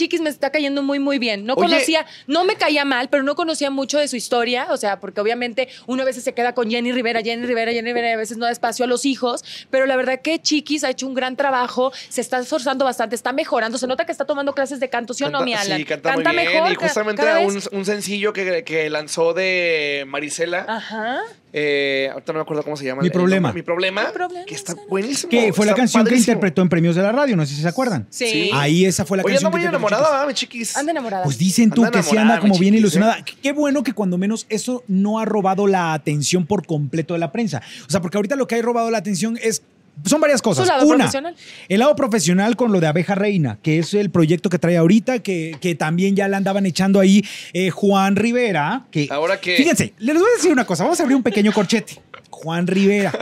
Chiquis me está cayendo muy, muy bien. No Oye. conocía, no me caía mal, pero no conocía mucho de su historia. O sea, porque obviamente uno a veces se queda con Jenny Rivera, Jenny Rivera, Jenny Rivera, y a veces no da espacio a los hijos. Pero la verdad que Chiquis ha hecho un gran trabajo, se está esforzando bastante, está mejorando. Se nota que está tomando clases de canto, ¿sí o no, Canta- mi Alan? Sí, canta, muy bien. mejor. y justamente un, un sencillo que, que lanzó de Marisela. Ajá. Eh, ahorita no me acuerdo cómo se llama. Mi el- problema. Mi problema. Mi problema Que está buenísimo. Que fue la canción que interpretó en premios de la radio, no sé si se acuerdan. Sí. Sí. Ahí esa fue la Oye, canción anda muy que interpretó enamorada, Chiquis. ¿verdad, mi chiquis? Anda enamorada. Pues dicen tú Anda que sí enamorada, anda como bien chiquis, ilusionada. Qué bueno que cuando menos eso no ha robado la atención por completo de la prensa. O sea, porque ahorita lo que ha robado la atención es son varias cosas. Su lado Una, profesional. el lado profesional con lo de Abeja Reina, que es el proyecto que trae ahorita, que, que también ya le andaban echando ahí eh, Juan Rivera. Que, Ahora que- Fíjense, les voy a decir una cosa. Vamos a abrir un pequeño corchete. Juan Rivera.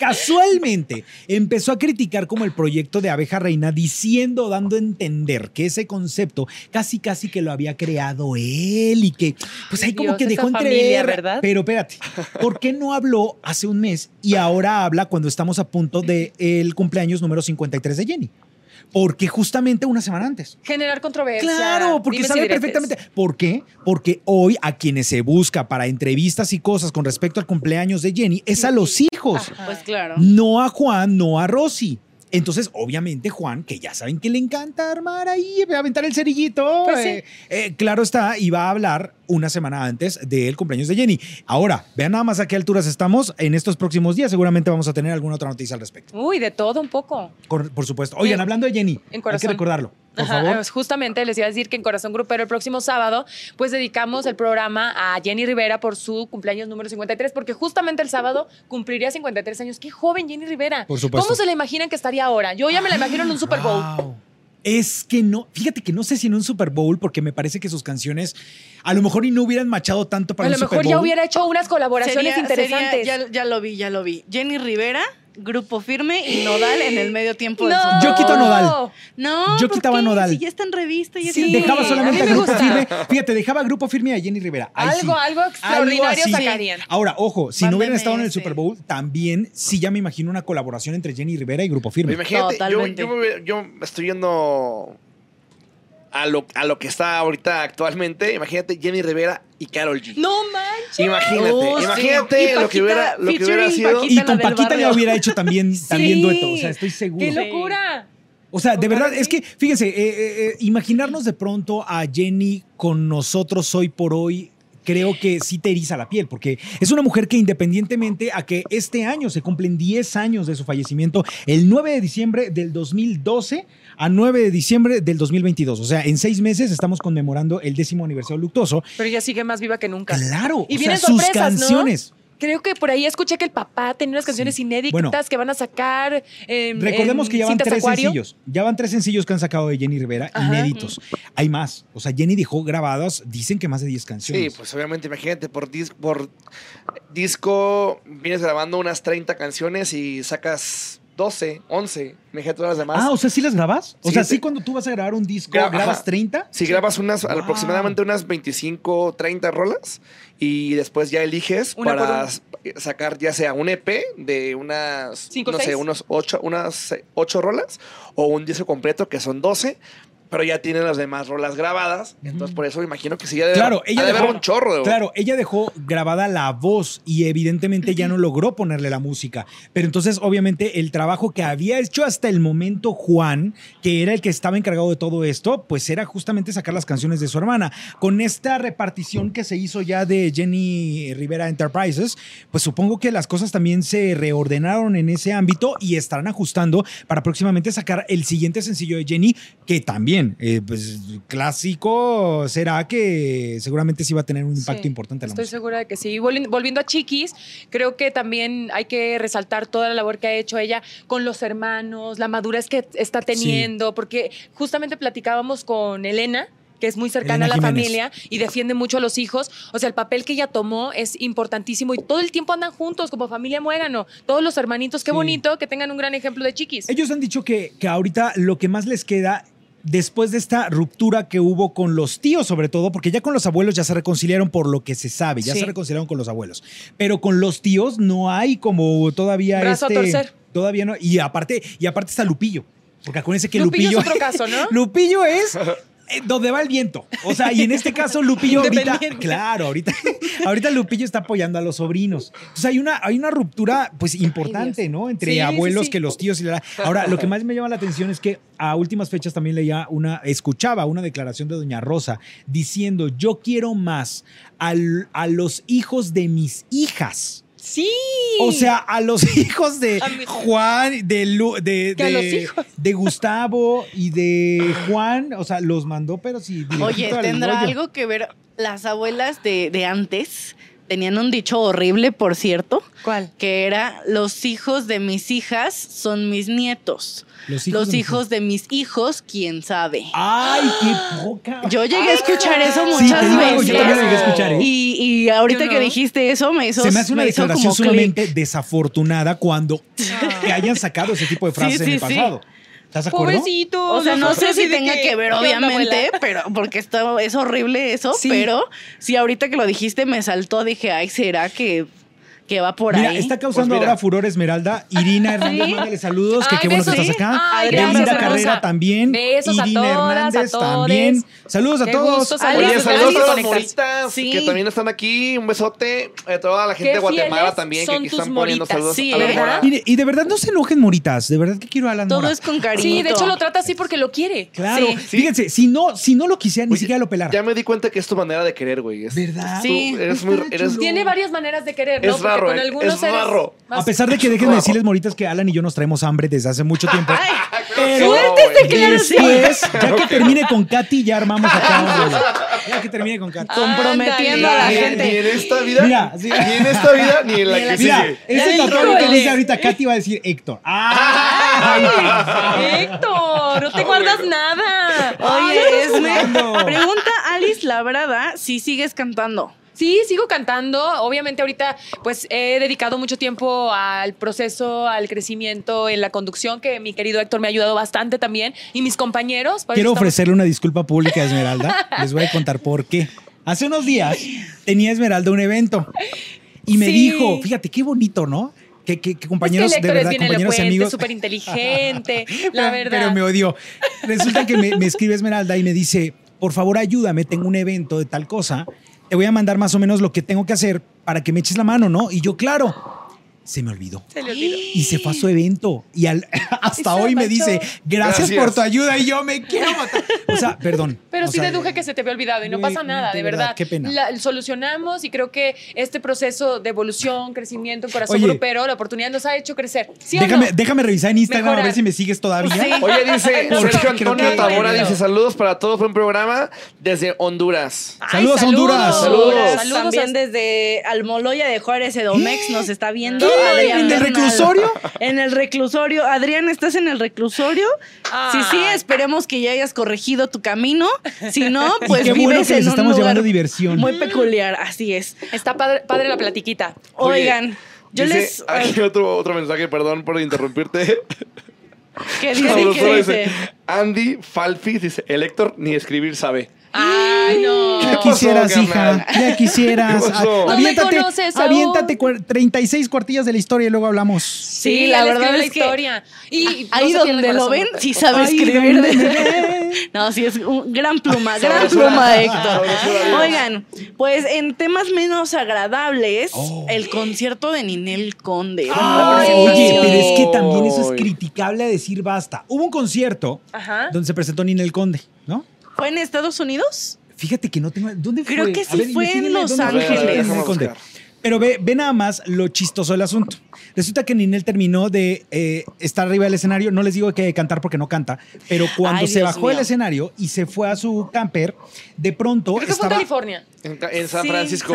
Casualmente empezó a criticar como el proyecto de Abeja Reina, diciendo, dando a entender que ese concepto casi casi que lo había creado él y que pues ahí como Dios, que dejó entrever. ¿verdad? Pero espérate, ¿por qué no habló hace un mes y ahora habla cuando estamos a punto del el cumpleaños número 53 de Jenny? Porque justamente una semana antes. Generar controversia. Claro, porque sabe perfectamente. ¿Por qué? Porque hoy a quienes se busca para entrevistas y cosas con respecto al cumpleaños de Jenny es a los hijos, Ajá. Pues claro. no a Juan, no a Rosy. Entonces, obviamente, Juan, que ya saben que le encanta armar ahí, aventar el cerillito, Pues sí. eh, eh, claro está, y va a hablar una semana antes del cumpleaños de Jenny. Ahora, vean nada más a qué alturas estamos. En estos próximos días seguramente vamos a tener alguna otra noticia al respecto. Uy, de todo un poco. Por, por supuesto. Oigan, En- hablando de Jenny, en hay que recordarlo, por Ajá, favor. pues justamente les iba a decir que en Corazón Grupero el próximo sábado, pues dedicamos el programa a Jenny Rivera por su cumpleaños número 53, porque justamente el sábado cumpliría 53 años. ¡Qué joven Jenny Rivera! Por supuesto. ¿Cómo se le imaginan que estaría ahora? Yo ya me la imagino en un Super Bowl. Wow. Es que no, fíjate que no sé si en un Super Bowl, porque me parece que sus canciones a lo mejor y no hubieran machado tanto para A un lo Super mejor ya hubiera hecho unas colaboraciones Sería- interesantes. sería- ya, ya lo vi, ya lo vi. Jenny Rivera, Grupo Firme y Nodal en el medio tiempo no. Super Yo Bowl. quito a Nodal. No, Yo ¿por quitaba a qué? Nodal. Si ya está en revista y Sí, en- Dejaba a solamente a, Grupo gusta. Firme. Fíjate, dejaba a Grupo Firme y a Jenny Rivera. Ahí sí. Algo, algo extraordinario así. sacarían. Ahora, ojo, si no hubieran estado en el. Super Bowl, también sí ya me imagino una colaboración entre Jenny Rivera y Grupo Firme. Imagínate, yo, Totalmente. yo, yo estoy viendo a lo, a lo que está ahorita actualmente. Imagínate Jenny Rivera y Carol G. No manches. Imagínate, Oh, sí. imagínate lo que hubiera, lo que hubiera sido. Paquita. Y con Paquita ya hubiera hecho también, [LAUGHS] también dueto, o sea, estoy seguro. ¡Qué locura! O sea, de verdad, es que, fíjense, eh, eh, eh, imaginarnos de pronto a Jenny con nosotros hoy por hoy, creo que sí te eriza la piel, porque es una mujer que independientemente a que este año se cumplen 10 años de su fallecimiento, el 9 de diciembre del 2012 a 9 de diciembre del 2022. O sea, en seis meses estamos conmemorando el décimo aniversario luctuoso. Pero ella sigue más viva que nunca. Claro, Y o sea, vienen sus sorpresas, ¿no? canciones. Creo que por ahí escuché que el papá tenía unas canciones Sí. inéditas Bueno. que van a sacar. em, Recordemos en que ya van tres Acuario. sencillos. Ya van tres sencillos que han sacado de Jenny Rivera, Ajá. inéditos. Hay más. O sea, Jenny dejó grabadas, dicen que más de 10 canciones. Sí, pues obviamente, imagínate, por, dis- por disco vienes grabando unas 30 canciones y sacas 12, 11, imagínate todas las demás. Ah, o sea, ¿sí las grabas? O Sí, sea, sí. sí cuando tú vas a grabar un disco, Gra- grabas ajá. 30. Si grabas unas Wow. aproximadamente unas 25, 30 rolas y después ya eliges Una para sacar ya sea un EP de unas, Cinco, no sé, seis. unos 8, unas 8 rolas o un disco completo que son 12, pero ya tienen las demás rolas grabadas. Entonces, por eso me imagino que sí, ya debe, Claro, ella de dejó- haber un chorro. de- Claro, ella dejó grabada la voz y evidentemente ya no logró ponerle la música. Pero entonces, obviamente, el trabajo que había hecho hasta el momento Juan, que era el que estaba encargado de todo esto, pues era justamente sacar las canciones de su hermana. Con esta repartición que se hizo ya de Jenny Rivera Enterprises, pues supongo que las cosas también se reordenaron en ese ámbito y estarán ajustando para próximamente sacar el siguiente sencillo de Jenny, que también, eh, pues clásico, será que seguramente sí va a tener un impacto Sí, importante en la Estoy música. segura de que sí. Volviendo a Chiquis, creo que también hay que resaltar toda la labor que ha hecho ella con los hermanos, la madurez que está teniendo, porque justamente platicábamos con Elena que es muy cercana Elena a la Jiménez. familia y defiende mucho a los hijos. O sea, el papel que ella tomó es importantísimo y todo el tiempo andan juntos como familia muégano. Todos los hermanitos, qué Sí. bonito que tengan un gran ejemplo de chiquis. Ellos han dicho que, que ahorita lo que más les queda después de esta ruptura que hubo con los tíos, sobre todo, porque ya con los abuelos ya se reconciliaron por lo que se sabe, ya Sí. se reconciliaron con los abuelos. Pero con los tíos no hay como todavía Brazo a este. torcer. Todavía no. Y aparte, y aparte está Lupillo. Porque acuérdense que Lupillo Lupillo. es otro caso, ¿no? [LAUGHS] Lupillo es. [LAUGHS] eh, Donde va el viento. O sea, y en este caso Lupillo ahorita, claro, ahorita, [LAUGHS] ahorita Lupillo está apoyando a los sobrinos. Entonces hay una, hay una ruptura, pues, importante. ¿no? Entre Sí, sí, abuelos sí. que los tíos y la. Ahora, lo que más me llama la atención es que a últimas fechas también leía una, escuchaba una declaración de Doña Rosa diciendo: Yo quiero más al- a los hijos de mis hijas. Sí. O sea, a los [LAUGHS] hijos de Juan, de, Lu- de, de- los hijos. de Gustavo y de Juan, o sea, los mandó, pero sí. Oye, ¿tendrá algo que ver? Las abuelas de, de antes tenían un dicho horrible, por cierto, ¿Cuál? que era, los hijos de mis hijas son mis nietos. Los Los de mis hijos de mis hijos, quién sabe. ¡Ay, qué poca! Yo llegué a escuchar eso Sí, muchas veces. yo también lo llegué a escuchar, ¿eh? Y, y ahorita que no. dijiste eso, me hizo, Se me hace una declaración sumamente desafortunada cuando [LAUGHS] que hayan sacado ese tipo de frases Sí, en el pasado. ¿Estás de acuerdo? Pobrecito. O sea, no sé si tenga que, ver, ¿qué onda, obviamente, pero porque esto es horrible eso, Sí. pero si ahorita que lo dijiste me saltó, dije, ay, ¿será que, que va por Mira, ahí? está causando Pues mira. ahora furor Esmeralda. Irina [LAUGHS] Hernández, Sí. mándale saludos, que qué bueno que estás acá. Ay, gracias. Carrera también. Besos a todas, a Hernández también. Saludos a Qué todos. gusto Ali, Oye, saludos. saludos a las moritas Sí. que también están aquí. Un besote a toda la gente de Guatemala también que aquí están poniendo saludos Sí, a la ¿eh? mora. Mire, y de verdad no se enojen, moritas. De verdad que quiero a Alan Todo Mora. es con cariño. Sí, de hecho lo trata así porque lo quiere. Claro. Fíjense, si no, si no lo quisiera, ni siquiera lo pelara. Ya me di cuenta que es tu manera de querer, güey. Es- ¿Verdad? Sí. Tiene varias maneras de querer, ¿no? Raro, con ¿eh? Es eres raro. más- A pesar de que déjenme decirles, moritas, que Alan y yo nos traemos hambre desde hace mucho tiempo. Pero después, ya que termine con Katy, ya armamos acá. güey. Ya que termine con Katy. Comprometiendo a la Ni, gente. ni en esta vida, Mira, sí. ni en esta vida, ni en la que Mira, sigue. ese Ya tatuaje que híjole. dice ahorita Katy va a decir Héctor. ¡Ay! Héctor, no te guardas nada. Oye, Esme, pregunta Alice Labrada si sigues cantando. Sí, sigo cantando. Obviamente ahorita pues he dedicado mucho tiempo al proceso, al crecimiento en la conducción, que mi querido Héctor me ha ayudado bastante también. Y mis compañeros. por eso Quiero estamos- ofrecerle una disculpa pública a Esmeralda. [LAUGHS] Les voy a contar por qué. Hace unos días tenía Esmeralda un evento y me Sí. dijo, fíjate qué bonito, ¿no? Que, que- que Es compañeros que de verdad, compañeros y amigos. súper inteligente, [LAUGHS] la verdad. Pero me odió. Resulta que me, me escribe Esmeralda y me dice, por favor ayúdame, tengo un evento de tal cosa, te voy a mandar más o menos lo que tengo que hacer para que me eches la mano, ¿no? Y yo, claro, se me olvidó. Se le olvidó. Y se fue a su evento. Y al- [LAUGHS] hasta hoy me dice, gracias, Gracias. por tu ayuda y yo me quiero matar. O sea, [LAUGHS] perdón. Pero O sí sea, deduje que se te había olvidado y no pasa nada, de de, verdad, verdad. qué pena. La- solucionamos y creo que este proceso de evolución, crecimiento, en corazón Oye. grupero, la oportunidad nos ha hecho crecer. ¿Sí Déjame, no? déjame revisar en Instagram a ver si me sigues todavía. Sí. Oye, dice [LAUGHS] No, Sergio Antonio bueno. dice saludos para todos, buen programa desde Honduras. Ay, Saludos a Honduras. Saludos. Saludos También desde Almoloya de Juárez Edomex nos está viendo. ¿Qué? Adrián ¿En el reclusorio? En el reclusorio. Adrián, ¿estás en el reclusorio? Sí, sí, Ay. esperemos que ya hayas corregido tu camino. Si no, [LAUGHS] Y pues qué vives bueno que les en un estamos lugar llevando diversión. Muy peculiar, así es. Está padre, padre la platiquita. Oye, Oigan, yo Dice, les... Aquí otro, otro mensaje, perdón por interrumpirte. ¿Qué [LAUGHS] dice? ¿Qué dice, dice? Andy Falfi dice, el Héctor ni escribir sabe. Ay, no. Ya pasó, quisieras, hija. Ya quisieras. No me Aviéntate, conoces aún. aviéntate cuar- 36 cuartillas de la historia y luego hablamos. Sí, la verdad la es que historia. Y Ahí no donde lo ven, sí sabe Ahí escribir. [LAUGHS] ven. No, sí, es un gran pluma, gran pluma, Héctor. Oigan, pues en temas menos agradables, Oh. el concierto de Ninel Conde. Oye, pero es que también eso es criticable a decir basta. Hubo un concierto Ajá. donde se presentó Ninel Conde, ¿no? ¿Fue en Estados Unidos? Fíjate que no tengo. ¿Dónde Creo fue? que A sí ver, fue en Los fue Ángeles. Pero ve, ve nada más lo chistoso del asunto. Resulta que Ninel terminó de eh, estar arriba del escenario. No les digo que cantar porque no canta, pero cuando Ay, se Dios bajó del escenario y se fue a su camper, de pronto Creo que fue en estaba, California. En, San Sí, Francisco.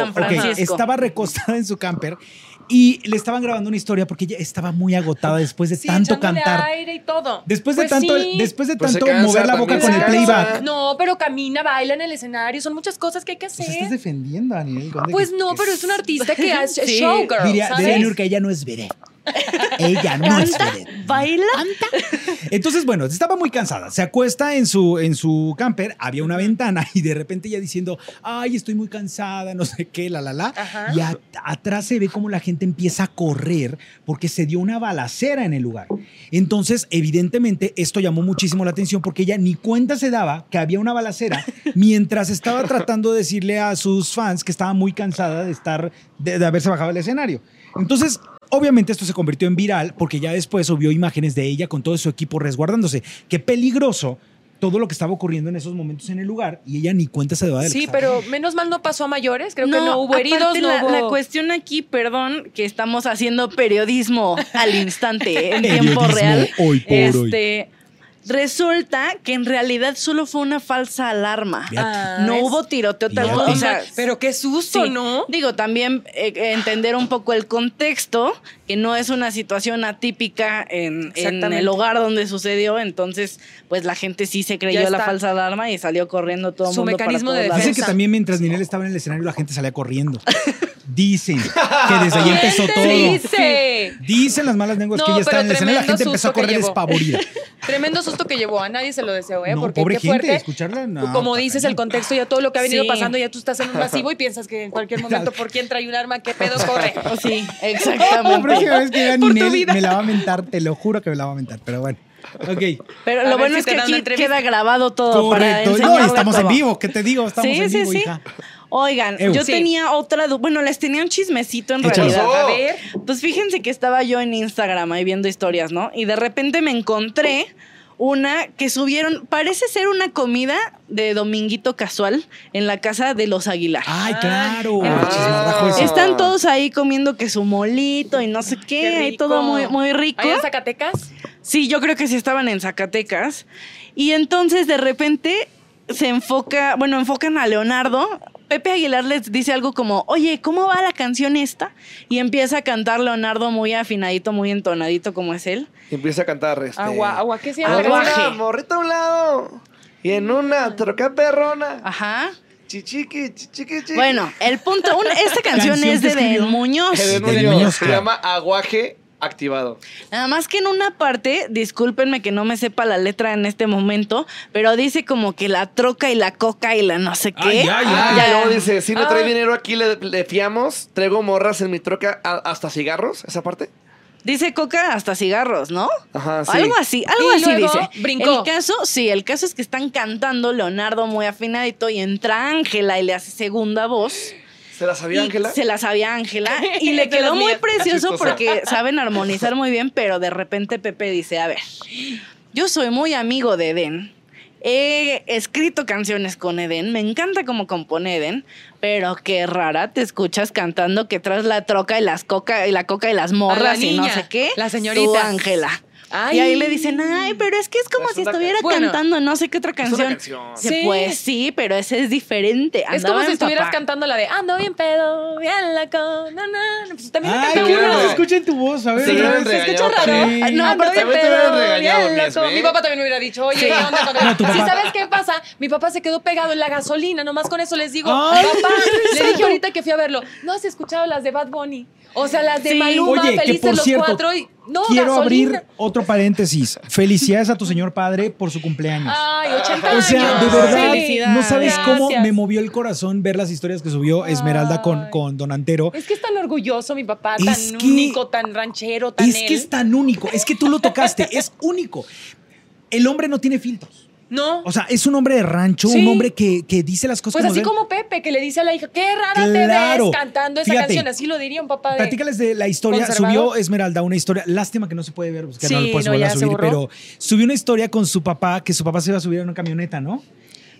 estaba recostada en su camper y le estaban grabando una historia porque ella estaba muy agotada después de Sí, tanto cantar. aire y todo. Después de Pues tanto, sí. después de Pues se tanto cansa, mover la boca con el playback. No, pero camina, baila en el escenario. Son muchas cosas que hay que Pues estás hacer. defendiendo a Conde. Pues que- no, que pero es una artista que [LAUGHS] hace Sí. showgirl, Diría, ¿sabes? diría Niurka, ella no es veré. Ella no es [LAUGHS] vedette. Baila. Entonces, bueno, estaba muy cansada. Se acuesta en su, en su camper, había una ventana y de repente ella diciendo, ay, estoy muy cansada, no sé qué, la, la, la. Ajá. Y a- atrás se ve como la gente empieza a correr porque se dio una balacera en el lugar. Entonces, evidentemente, esto llamó muchísimo la atención porque ella ni cuenta se daba que había una balacera [LAUGHS] mientras estaba tratando de decirle a sus fans que estaba muy cansada de estar, de, de haberse bajado del escenario. Entonces, Obviamente esto se convirtió en viral porque ya después subió imágenes de ella con todo su equipo resguardándose. Qué peligroso todo lo que estaba ocurriendo en esos momentos en el lugar y ella ni cuenta se daba de Sí, pero menos mal no pasó a mayores. Creo que no hubo heridos, no la, hubo... la cuestión aquí, perdón, que estamos haciendo periodismo al instante, en [LAUGHS] tiempo real. hoy por hoy. Resulta que en realidad solo fue una falsa alarma. Ah, no hubo tiroteo tal cual. O sea, pero qué susto, Sí. ¿no? Digo, también eh, entender un poco el contexto, que no es una situación atípica en, el hogar donde sucedió, entonces pues la gente sí se creyó la falsa alarma y salió corriendo todo el Su mundo mecanismo para de todos Dicen que también mientras Ninel estaba en el escenario la gente salía corriendo. [LAUGHS] Dicen que desde ahí [LAUGHS] empezó ¿Quién todo. dice? Dicen las malas lenguas que No, ella estaba en escenario y la gente empezó a correr despavorida. [LAUGHS] Tremendo susto que llevó. A nadie se lo deseo, ¿eh? No, Porque pobre qué gente, fuerte. escucharla, no, Como está dices, el contexto, ya todo lo que ha venido Sí. pasando, ya tú estás en un masivo y piensas que en cualquier [LAUGHS] momento, ¿por quién trae un arma? ¿Qué pedo corre? Oh, Sí, La exactamente. próxima vez que me la va a mentar, te lo juro que me la va a mentar, pero bueno. Ok. Pero A lo bueno si es que aquí queda grabado todo para Correcto. No, enseñarle estamos en vivo, ¿qué te digo? Estamos sí, en sí, vivo, sí. hija. Oigan, yo Sí. tenía otra, bueno, les tenía un chismecito en Échalo. realidad. A ver. Pues fíjense que estaba yo en Instagram ahí viendo historias, ¿no? Y de repente me encontré una que subieron, parece ser una comida de dominguito casual en la casa de los Aguilar. Ay, claro. Ah. Están todos ahí comiendo que su molito y no sé qué, rico. todo muy, muy rico. ¿Ahí en Zacatecas? Sí, yo creo que sí estaban en Zacatecas. Y entonces de repente se enfoca, bueno, enfocan a Leonardo. Pepe Aguilar les dice algo como, oye, ¿cómo va la canción esta? Y empieza a cantar Leonardo muy afinadito, muy entonadito como es él. Y empieza a cantar. Este, Agua, agua, ¿qué se llama? la Aguaje. morrita a un lado. Y en una troca perrona. Ajá. Chichiqui, chichiqui, chiqui. Bueno, el punto, un- esta [LAUGHS] canción, Canción es de escribió Muñoz. Eden Del Muñoz, Muñoz, se llama Aguaje activado. Nada más que en una parte, discúlpenme que no me sepa la letra en este momento, pero dice como que la troca y la coca y la no sé qué. Ay, ay, ay. Ah, Ya. luego dice, si no trae Ah. dinero aquí le, le fiamos, traigo morras en mi troca a- hasta cigarros, esa parte. Dice coca hasta cigarros, ¿no? Ajá, sí. Algo así, algo Y así luego dice. brincó. El caso, sí, el caso es que están cantando Leonardo muy afinadito y entra Ángela y le hace segunda voz. ¿Se la sabía Ángela? Se la sabía Ángela [LAUGHS] y le quedó muy precioso porque saben armonizar muy bien, pero de repente Pepe dice, a ver, yo soy muy amigo de Eden. He escrito canciones con Eden, me encanta cómo compone Eden, pero qué rara te escuchas cantando que traes la troca y las coca y la coca y las morras y no sé qué. la señorita. Tú, Ángela. Ay. Y ahí le dicen, ay, pero es que es como Es si estuviera. Bueno, cantando no sé qué otra Es una canción. canción. Sí. Pues sí, pero ese es diferente. Es como Andaba si estuvieras papá. cantando la de Ando bien pedo, bien la con. na, na". Pues también la Ay, canta qué bueno uno. se escucha en tu voz, a ver. Sí, han Se escucha raro. Sí. No, No, ando bien pedo, bien loco. Mi papá también me hubiera dicho, oye, ¿qué onda con No, Sí. ¿sabes qué pasa? Mi papá se quedó pegado en la gasolina, nomás con eso les digo, Ay, papá, le dije ahorita que fui a verlo, no has escuchado las de Bad Bunny, o sea, las de Sí. Maluma, Oye, que Felices los cierto, Cuatro, y, no, quiero gasolina. abrir otro paréntesis. Felicidades a tu señor padre por su cumpleaños. Ay, 80 O años. sea, de verdad, no sabes cómo me movió el corazón ver las historias que subió Esmeralda con, Ay. con Don Antero. Es que es tan orgulloso mi papá, Es tan que- único, tan ranchero, tan Es que él. es tan único, es que tú lo tocaste, es único. El hombre no tiene filtros. No. O sea, es un hombre de rancho, Sí. un hombre que, que dice las cosas Pues así como Pepe, que le dice a la hija, qué rara Claro. te ves cantando esa Fíjate. canción. Así lo diría un papá de... Platícales de la historia. Subió Esmeralda una historia. Lástima que no se puede ver, pues, que no Sí, lo puedes no, volver a subir, pero subió una historia con su papá, que su papá se iba a subir a una camioneta, ¿no?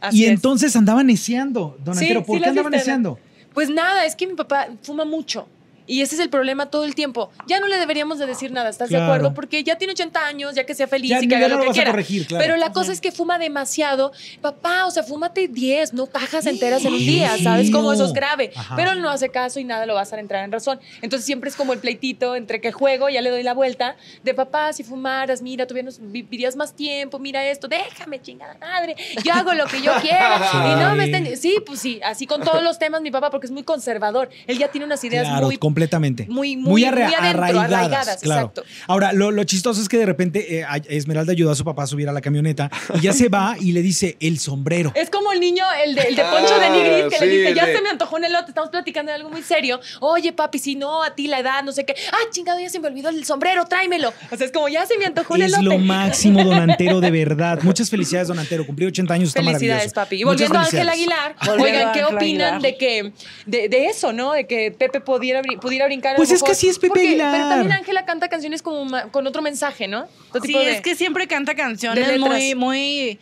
Así y es. entonces andaba neciando, Don Sí, Antero. ¿Por qué andaba viste, neciando? Pues nada, es que mi papá fuma mucho. Y ese es el problema todo el tiempo. Ya no le deberíamos de decir nada, ¿estás Claro. de acuerdo? Porque ya tiene 80 años, ya que sea feliz Ya- y que haga no lo lo que vas a quiera. corregir, claro. Pero la cosa es que fuma demasiado. Papá, o sea, fúmate 10, no cajas enteras en un día, ¿sabes? Como eso es grave. Ajá. Pero él no hace caso y nada lo va a hacer entrar en razón. Entonces siempre es como el pleitito entre que juego, ya le doy la vuelta, de papá, si fumaras, mira, tuvieras, vivirías más tiempo, mira esto, déjame, chingada madre, yo hago lo que yo [LAUGHS] quiera. y no me estén... Sí, pues sí, así con todos los temas mi papá, porque es muy conservador. Él ya tiene unas ideas Claro, muy completamente. Completamente. Muy, muy, arra- muy adentro, arraigadas, arraigadas, claro. exacto. Ahora, lo, lo chistoso es que de repente eh, Esmeralda ayudó a su papá a subir a la camioneta y ya se va y le dice el sombrero. Es como el niño, el de, el de Ah, Poncho de Nigris, que sí, le dice, ya de- se me antojó un elote, estamos platicando de algo muy serio. Oye, papi, si no, a ti la edad, no sé qué. Ah, chingado, ya se me olvidó el sombrero, tráemelo. O sea, es como, ya se me antojó un Es elote. lo máximo, [LAUGHS] Don Antero, de verdad. Muchas felicidades, Don Antero. Cumplió 80 años, está Felicidades, maravilloso. papi. Y volviendo a Ángel. Aguilar, oigan, ¿qué opinan Aguilar. de que de, de eso, no? De que Pepe pudiera, brin- pudiera brincar. Pues es que así es Pepe Porque- Aguilar. Pero también Ángela canta canciones como ma- con otro mensaje, ¿no? Otro Sí, tipo de- es que siempre canta canciones muy, muy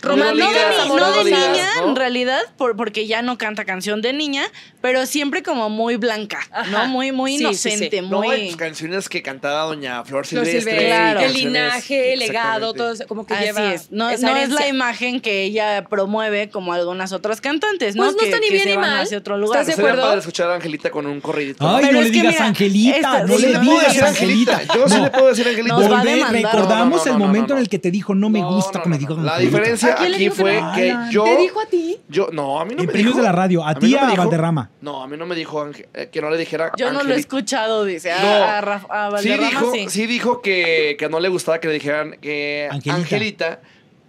Románticas, no de, ni- no de niña, ¿no? en realidad, por- porque ya no canta canción de niña, pero siempre como muy blanca, Ajá. ¿no? Muy, muy Sí, sí, inocente, sí. Y, muy... pues, canciones que cantaba doña Flor Flor Silvestre. Silvestre, Claro. el linaje, el legado, todo eso, como que Así lleva es. No, es la imagen que ella promueve como algunas otras cantantes, ¿no? Pues no que, está ni que bien se ni van mal. hacia otro lugar. ¿Estás de Sería acuerdo? padre escuchar a Angelita con un corridito. Ay, Pero no le digas mira, Angelita, esta- no sí, le digas Angelita. Yo sí le puedo decir Angelita. Nos va a Volver- demandar. recordamos el momento en el que te dijo no me gusta que me digan. La diferencia ¿A quién le aquí fue que yo. ¿Te dijo a ti? Yo, no, a mí no En me premios dijo. de la radio, a ti a Valderrama. No, a mí no me dijo Ange- eh, que no le dijera. Yo no lo he escuchado, dice. A, No. a, Sí dijo, sí. sí dijo que, que no le gustaba que le dijeran que Angelita. Angelita.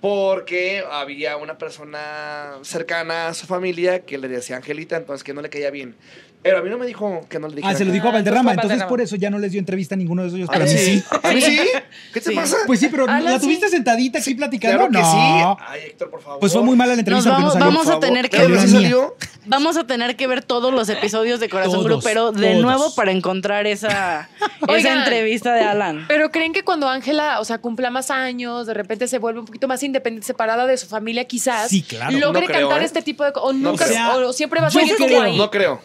porque había una persona cercana a su familia que le decía Angelita, entonces que no le caía bien. Pero a mí no me dijo que no le dijera. Ah, se lo dijo a Ah, Valderrama. Entonces Valderrama. por eso ya no les dio entrevista a ninguno de esos. ¿A Pero a mí mí sí? ¿A mí sí? ¿Qué te Sí. pasa? Pues sí, pero Alan, ¿la sí. tuviste sentadita aquí platicando? Claro que no. sí. Ay, Héctor, por favor. Pues fue muy mala la entrevista Nos porque no vamos- salió. vamos a tener que- salió. Vamos a tener que ver todos los episodios de Corazón Todos, Grupero de todos. nuevo para encontrar esa, [LAUGHS] entrevista de Alan. Pero creen que cuando Ángela, o sea, cumpla más años, de repente se vuelve un poquito más independiente, separada de su familia, quizás Sí, claro. logre No creo, cantar ¿eh? este tipo de cosas. O nunca, creo. o siempre va a seguir creo. como ahí. No creo.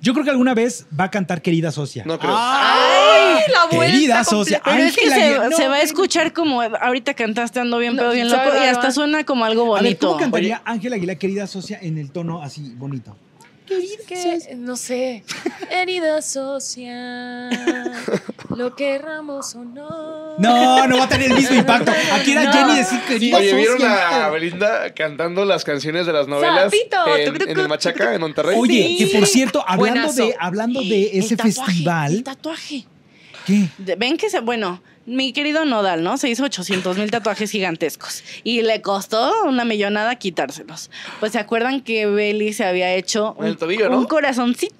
Yo creo que alguna vez va a cantar Querida Socia. No creo. ¡Ay! la vuelta Querida Socia. completa. Pero es que se, Aguilar- se no, va a escuchar como ahorita cantaste ando bien No, pedo bien loco y hasta suena como algo A ver, bonito. ¿cómo cantaría Ángela Aguilar, Querida Socia, en el tono así bonito? Que, no sé. Herida social. Lo querramos o no. No, no va a tener el mismo impacto. Aquí era No. Jenny decir Querida Oye, ¿vieron Socia. a Belinda cantando las canciones de las novelas en, en el Machaca, en Monterrey? Oye, que por cierto, hablando Buenazo. de, hablando de El ese tatuaje, festival. El tatuaje. ¿Qué? Ven que se, bueno, mi querido Nodal, ¿no? Se hizo 800 mil tatuajes gigantescos y le costó una millonada quitárselos. Pues se acuerdan que Belly se había hecho En el un, tobillo, ¿no? un corazoncito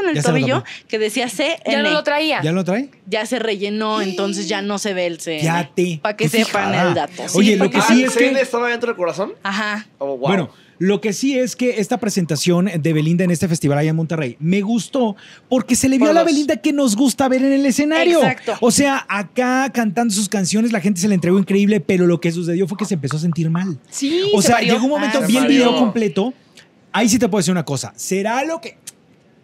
en el Ya tobillo que decía C Ya no lo traía. ¿Ya lo trae? Ya se rellenó, entonces ya no se ve el CN. Ya te. Para que sepan fijada. el dato. Oye, Sí, lo que sí ¿el es que. Estaba dentro del corazón? Ajá. Oh, wow. Bueno, lo que sí es que esta presentación de Belinda en este festival allá en Monterrey me gustó porque se le vio Por a la. Belinda que nos gusta ver en el escenario. Exacto. O sea, acá cantando sus canciones, la gente se le entregó increíble, pero lo que sucedió fue que se empezó a sentir mal. Sí, O se sea, llegó un momento, Ah, vi el video completo. Ahí sí te puedo decir una cosa. Será lo que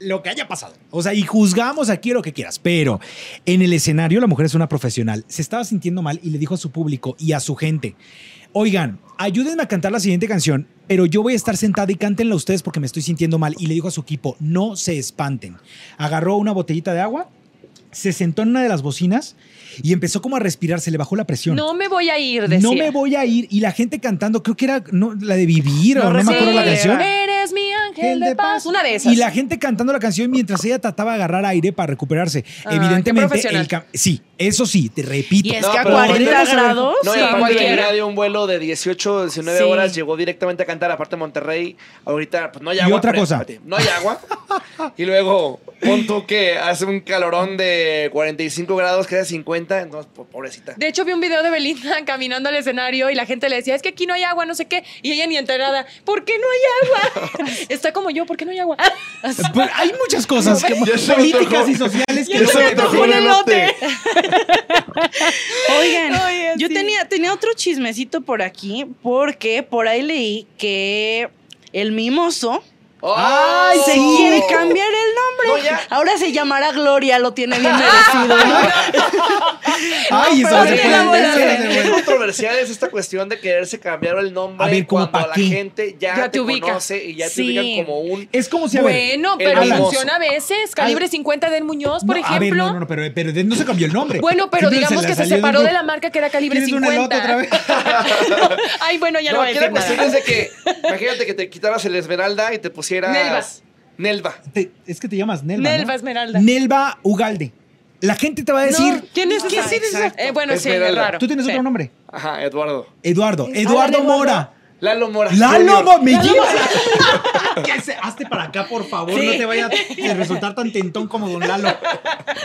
lo que haya pasado. O sea, y juzgamos aquí lo que quieras, pero en el escenario la mujer es una profesional. Se estaba sintiendo mal y le dijo a su público y a su gente, oigan, ayúdenme a cantar la siguiente canción, pero yo voy a estar sentada y cántenla ustedes porque me estoy sintiendo mal. Y le dijo a su equipo, no se espanten. Agarró una botellita de agua, se sentó en una de las bocinas y empezó como a respirar, se le bajó la presión. No me voy a ir, decía. No me voy a ir. Y la gente cantando, creo que era no, la de Vivir o no me acuerdo la canción. Ángel de paz. Una de esas. Y la gente cantando la canción mientras ella trataba de agarrar aire para recuperarse. Ah, Evidentemente, el sí, eso sí, te repito. Y es No, que a pero 40 podríamos haber- grados. No, Sí, y aparte venía de un vuelo de 18, 19 Sí. horas, llegó directamente a cantar, aparte de Monterrey, ahorita pues no hay Y agua. otra pero- cosa. espérate, No hay agua. [LAUGHS] y luego, pon tú que hace un calorón de 45 grados, que es 50, entonces, po- pobrecita. De hecho, vi un video de Belinda [LAUGHS] caminando al escenario y la gente le decía, es que aquí no hay agua, no sé qué. Y ella ni enterada, ¿por qué no hay agua? [LAUGHS] Está como yo, ¿por qué no hay agua? [LAUGHS] Pues hay muchas cosas que- políticas y sociales que Ya no se me antojó un elote. Oigan, Oye, yo sí. tenía, tenía otro chismecito por aquí, porque por ahí leí que el mimoso ¡Ay, se sí! quiere cambiar el nombre. No. Ahora se llamará Gloria, lo tiene bien merecido. ¿no? [LAUGHS] Ay, eso Pero se sí, puede la hacer, verdad, se qué puede. controversial es esta cuestión de quererse cambiar el nombre A ver, ¿cómo cuando la qué? gente ya, Ya te, te ubica. conoce y ya te Sí. ubican como un... Es como si, ver, Bueno, pero funciona a veces. Calibre 50 del Muñoz, por no, ejemplo. A ver, no, no, no, pero, pero no se cambió el nombre. Bueno, pero digamos que se separó de la marca que era calibre ¿Quieres un 50. elote otra vez? [LAUGHS] Ay, bueno, ya no, No, voy a decir cuestión nada. es de que, imagínate que te quitaras el esmeralda y te pusieras... Nelva. Nelva. Te- es que te llamas Nelva. Nelva ¿no? Esmeralda. Nelva Ugalde. La gente te va a decir. No, ¿Quién es? ¿Qué ¿Quién es es? esa? Eh, bueno, sí, es Esmeralda. raro. Tú tienes Sí. otro nombre. Ajá, Eduardo. Eduardo. Ah, Eduardo Eduardo. Mora. Lalo Mora. Lalo Junior. Mora. ¿Me llevas? [LAUGHS] ¿Qué se- Hazte para acá, por favor. Sí. No te vaya a resultar tan tentón como Don Lalo.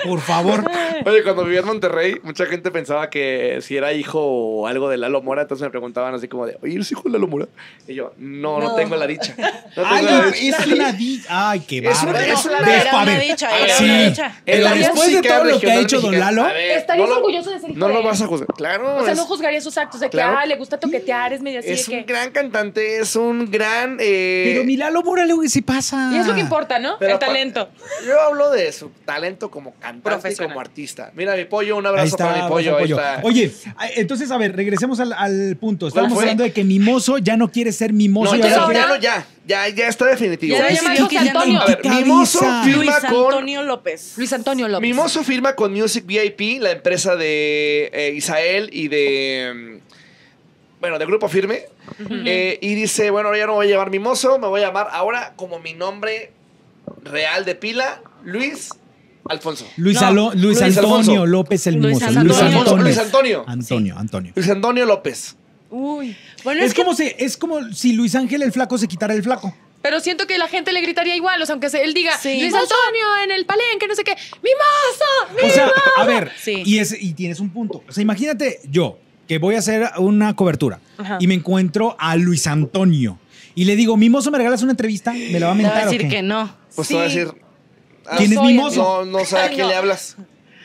Por favor. Oye, cuando vivía en Monterrey, mucha gente pensaba que si era hijo o algo de Lalo Mora, entonces me preguntaban así como de, oye, ¿eres hijo de Lalo Mora? Y yo, no, no, No. tengo la dicha. No tengo Ay, la dicha. es una dicha. Ay, qué Es una- bárbaro. es una- a una ver, dicha, era ver, una sí. dicha. Después de todo lo que ha hecho Don Lalo, ver, Estarías no lo- orgulloso de ser hijo No lo vas a juzgar. Claro. O sea, es- no juzgaría sus actos de que, Claro. ah, le gusta toquetear, es medio así Es un que... gran cantante, es un gran... eh, Pero mi Lalo Mora luego se pasa. Y es lo que importa, ¿no? Pero el talento. Yo hablo de su talento como cantante y como artista. Mira, mi pollo, un abrazo está, para mi pollo. Ahí pollo. está. Oye, entonces, a ver, regresemos al, al punto. ¿Cuál Estamos fue? hablando de que Mimoso ya no quiere ser Mimoso. no, ya, ya no, ya. Ya, ya está definitivo. Ya Se llama decidió José que ya no- Antonio. A ver, ¿En qué Mimoso firma Luis con... Antonio López. Luis Antonio López. Mimoso firma con Music VIP, la empresa de eh, Isael y de. Bueno, de Grupo Firme. Eh, y dice: Bueno, ahora ya no voy a llevar Mimoso, me voy a llamar ahora como mi nombre real de pila, Luis Alfonso. Luis, No, Alo- Luis Luis Antonio Alfonso. López el Luis Mimoso. Antonio. Luis Antonio. Antonio. Luis Antonio. Antonio, Antonio. Luis Antonio López. Uy. Bueno, Es, es, que como si, es como si Luis Ángel el Flaco se quitara el flaco. Pero siento que la gente le gritaría igual, o sea, aunque se- él diga, Sí. Luis Antonio en el palenque, no sé qué, ¡Mimoso! O sea, a ver, Sí. y, es, y tienes un punto. O sea, imagínate yo, que voy a hacer una cobertura Ajá. y me encuentro a Luis Antonio y le digo, Mimoso, ¿me regalas una entrevista? ¿Me la va a te va mentar a o decir qué? que no. Pues Sí. te voy a decir. ah, ¿Quién es Mimoso? No, no sé a quién no. le hablas.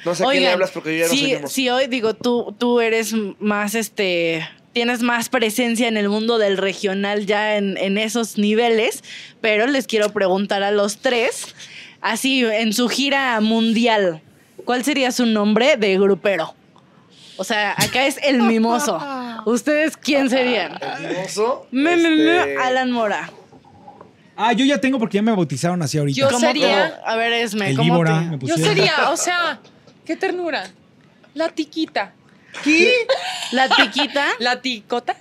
No sé a quién le hablas porque yo ya no sí, soy Mimoso. sí, hoy digo, tú, tú eres más, este, tienes más presencia en el mundo del regional ya en, en esos niveles, pero les quiero preguntar a los tres, así, en su gira mundial, ¿cuál sería su nombre de grupero? O sea, acá es el mimoso. [LAUGHS] ¿Ustedes quién serían? El Mimoso. Me, me, me, este, Alan Mora. Ah, yo ya tengo porque ya me bautizaron así ahorita. Yo ¿Cómo- sería-? A ver, Esme, el ¿cómo víbora, te- me Yo pusieron. sería, [LAUGHS] o sea, qué ternura. La tiquita. ¿Qué? La tiquita. [LAUGHS] La [LAUGHS] ticota.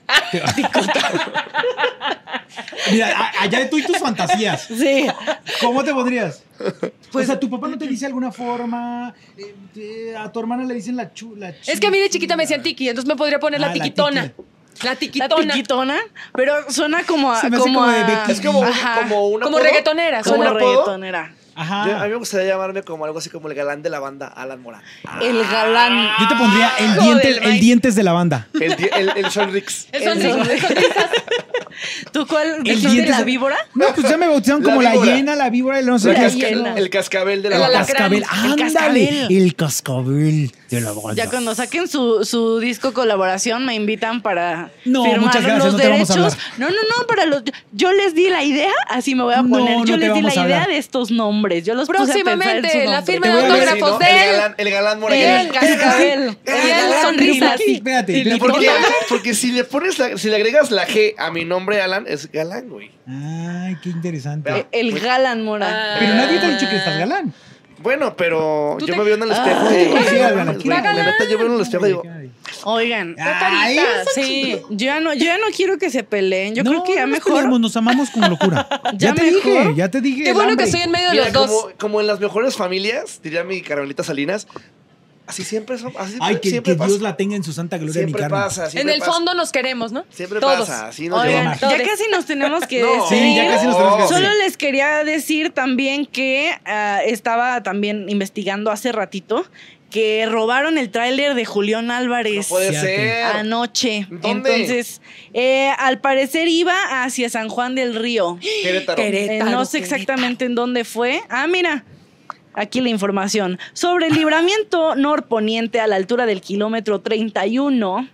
Mira, a- allá tú y tus fantasías. Sí. ¿Cómo te pondrías? Pues, o sea, ¿tu papá no te dice alguna forma? Eh, eh, a tu hermana le dicen la chu, la Es que a mí de chiquita me chula. decían tiki, entonces me podría poner Ah, la la tiquitona. La La tiquitona. tiquitona, pero suena como a. Se me hace como, como de a- Es como, una. Como reggaetonera, como ¿Como un apodo? reggaetonera. Ajá. Yo- a mí me gustaría llamarme como algo así como el galán de la banda, Alan Mora. El galán. Yo te pondría el, Hijo diente, del el dientes de la banda. El, di- el, el Sean Rix. [LAUGHS] El sonrisa. Eso. el sonrisa. [LAUGHS] ¿Tú cuál El dijiste dientes la de- víbora? No, pues ya me bautizaron La como la víbora. hiena, la víbora, el no sé La qué. La casca- hiena. el cascabel de la El banda. alacrán. cascabel. El Ándale. cascabel. El cascabel Ya cuando saquen su, su disco colaboración me invitan para No, firmar muchas gracias, los no derechos. No, no, no, para los yo les di la idea, así me voy a No, poner. no yo les di la idea de estos nombres. Yo los puse a en su Próximamente, la firma de autógrafos de El él. galán, el galán Mora. El cascabel. El El galán, sonrisa. Pero, espérate. Porque si le pones la- si le agregas la G a mi nombre, Alan, es galán, güey. Ay, qué interesante. El, el Galan Mora. Ah. Pero nadie te ha dicho que estás galán. Bueno, pero Tú yo te- me veo en el espejo. Y digo, sí, La neta, yo veo en el espejo y digo, Oigan, Ay, Carita, sí. yo ya no, yo ya no quiero que se peleen. Yo no, creo que ya no nos mejor. peleamos, nos amamos con locura. [LAUGHS] ya, Ya te mejor. dije, ya te dije. Qué el bueno que hambre. estoy en medio de Mira, los dos. como, como en las mejores familias, diría mi Carmelita Salinas, así siempre son. Así Ay, que, siempre que pasa. Dios la tenga en su santa gloria, mi Siempre Carmen. pasa. En el pasa. fondo nos queremos, ¿no? Siempre Todos. pasa. Así nos Oigan, ya casi nos tenemos que [LAUGHS] No. decir. Sí, ya casi nos tenemos que decir. Solo les quería decir también que ah, estaba también investigando hace ratito que robaron el tráiler de Julián No Álvarez puede Fíjate. ser. anoche. ¿Dónde? Entonces, eh, al parecer iba hacia San Juan del Río. Querétaro. [GASPS] Querétaro. Eh, no sé exactamente en dónde fue. Ah, mira. Aquí la información. Sobre el libramiento norponiente a la altura del kilómetro 31,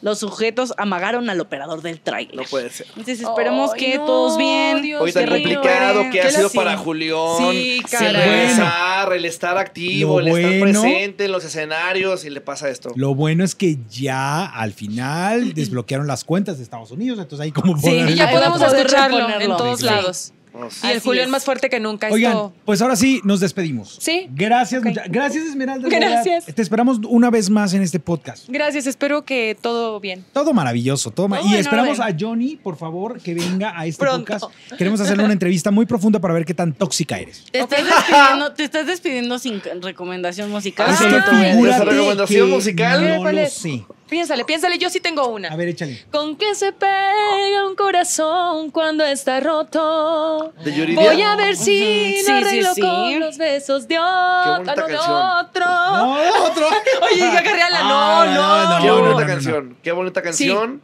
los sujetos amagaron al operador del tráiler. No puede ser. Entonces esperemos que no, todos bien. Dios Hoy tan complicado que ha ¿Qué sido para. Julián. Sí, regresar, el estar activo, Lo el estar presente en los escenarios y le pasa esto. Lo bueno es que ya al final [CLEARS THROAT] desbloquearon las cuentas de Estados Unidos, entonces ahí como Sí, y ya podemos escucharlo en todos Sí. lados. Vamos. Y el Julián es. más fuerte que nunca. Oigan, Esto- pues ahora sí, nos despedimos. Sí. Gracias, Ok. mucha- gracias Esmeralda. Gracias. Te esperamos una vez más en este podcast. Gracias, espero que todo bien. Todo maravilloso, todo Y esperamos a Johnny, por favor, que venga a este Pronto. podcast. Queremos hacerle una entrevista muy profunda para ver qué tan tóxica eres. Te estás despidiendo, te estás despidiendo sin recomendación musical. Ah, Solo sí, te voy a decir. figúrate. figúrate recomendación que musical? No ¿Cuál lo sé. Piénsale, piénsale, yo sí tengo una. A ver, échale. Con que se pega un corazón cuando está roto. ¿De Yuridia? Voy a ver si Sí, lo sí, arreglo sí. con los besos de bonita otro. no, de canción. otro. No, otro. [LAUGHS] Oye, ya agarré a la Ah, no, no, no. Qué no, bonita no, no. canción, qué bonita canción.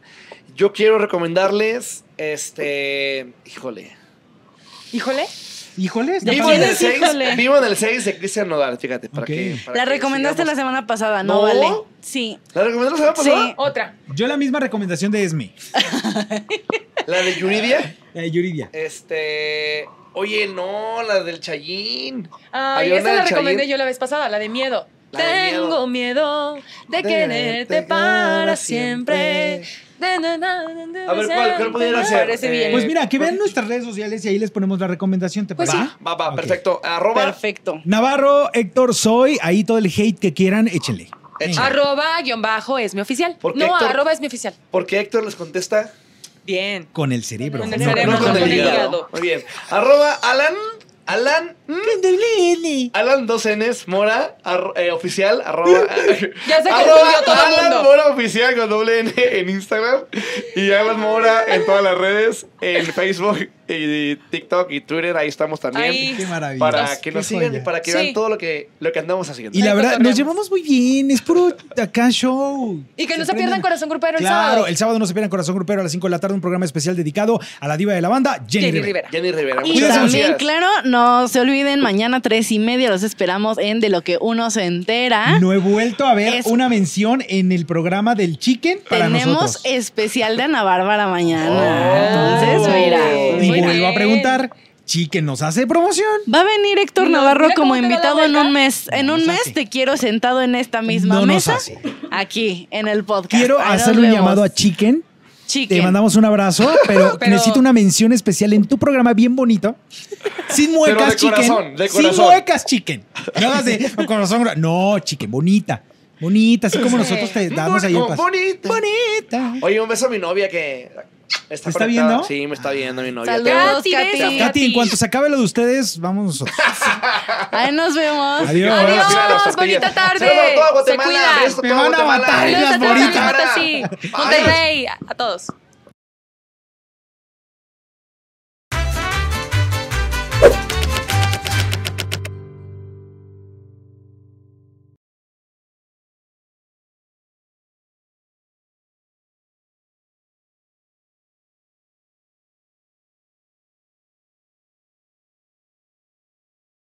Yo quiero recomendarles, este, híjole. Híjole. Híjoles. ya Vivo en, el tienes, 6, híjole. vivo en el 6 de Cristian Nodal, fíjate, para Ok. que para La que recomendaste la semana pasada, no, ¿No? vale. Sí. ¿La recomendaste la semana pasada? Sí. Otra. Yo la misma recomendación de Esme. [LAUGHS] La de Yuridia. Eh, Yuridia. Este, oye, no, la del Chayín. Ay, Había esa la recomendé yo la vez pasada, la de miedo. La de Tengo miedo de De quererte para para siempre. siempre. A ver, ¿cuál- cuál pudiera ser? Eh, Pues mira, que vean nuestras redes sociales y ahí les ponemos la recomendación. ¿Te Pues parece? sí. Va, va, perfecto. Arroba. Perfecto. Navarro, Héctor, soy. Ahí todo el hate que quieran, échenle. Échale. Arroba guion bajo es mi oficial. Porque No, Héctor- arroba es mi oficial. Porque Héctor les contesta. Bien. Con el cerebro. Con el cerebro, no no con el con el hígado. hígado. Muy bien. Arroba Alan. Alan. Alan 2 Ns Mora arro- eh, oficial arroba [LAUGHS] Ya se arroba confundió todo Alan mundo. Mora oficial con doble N en Instagram y Alan Mora en todas las redes en Facebook y TikTok y Twitter ahí estamos también Ahí. Qué maravilla. para que Qué nos sigan y joya. para que Sí. vean todo lo que lo que andamos haciendo. Y la verdad, nos llevamos muy bien. Es puro acá show. Y que no se pierdan Corazón Grupero el claro, sábado. el sábado no se pierdan Corazón Grupero a las 5 de la tarde, un programa especial dedicado a la diva de la banda, Jenny, Jenny Rivera. Rivera. Jenny Rivera, Y también, gracias. claro, no se olviden, mañana tres y media los esperamos en De lo que uno se entera. No he vuelto a ver Es- una mención en el programa del Chicken para Tenemos nosotros. especial de Ana Bárbara mañana. Oh. Entonces, mira. y vuelvo a preguntar, Chicken nos hace promoción. Va a venir Héctor No, Navarro como invitado en un mes. En No un mes hace. te quiero sentado en esta misma No nos mesa. hace. Aquí, en el podcast. Quiero Ahí hacerle un llamado a Chicken. Chicken. Te mandamos un abrazo, [LAUGHS] pero, Pero- necesito una mención especial en tu programa bien bonito. Sin muecas, de Chicken. corazón, de Sin muecas, Chicken. No hagas de corazón. No, Chicken, bonita. Bonita, así como nosotros te damos ahí el paso. bonita. Bonita. Oye, un beso a mi novia que está, ¿Te está viendo? Sí, me está viendo mi novia. Saludos, Katy, Katy. en cuanto se acabe lo de ustedes, vamos nosotros. [LAUGHS] Ahí nos vemos. Adiós. Adiós, bonita tarde. Saludos a toda Se Guatemala. cuidan. Me van a Guatemala. matar, las bonitas. Monterrey, a todos.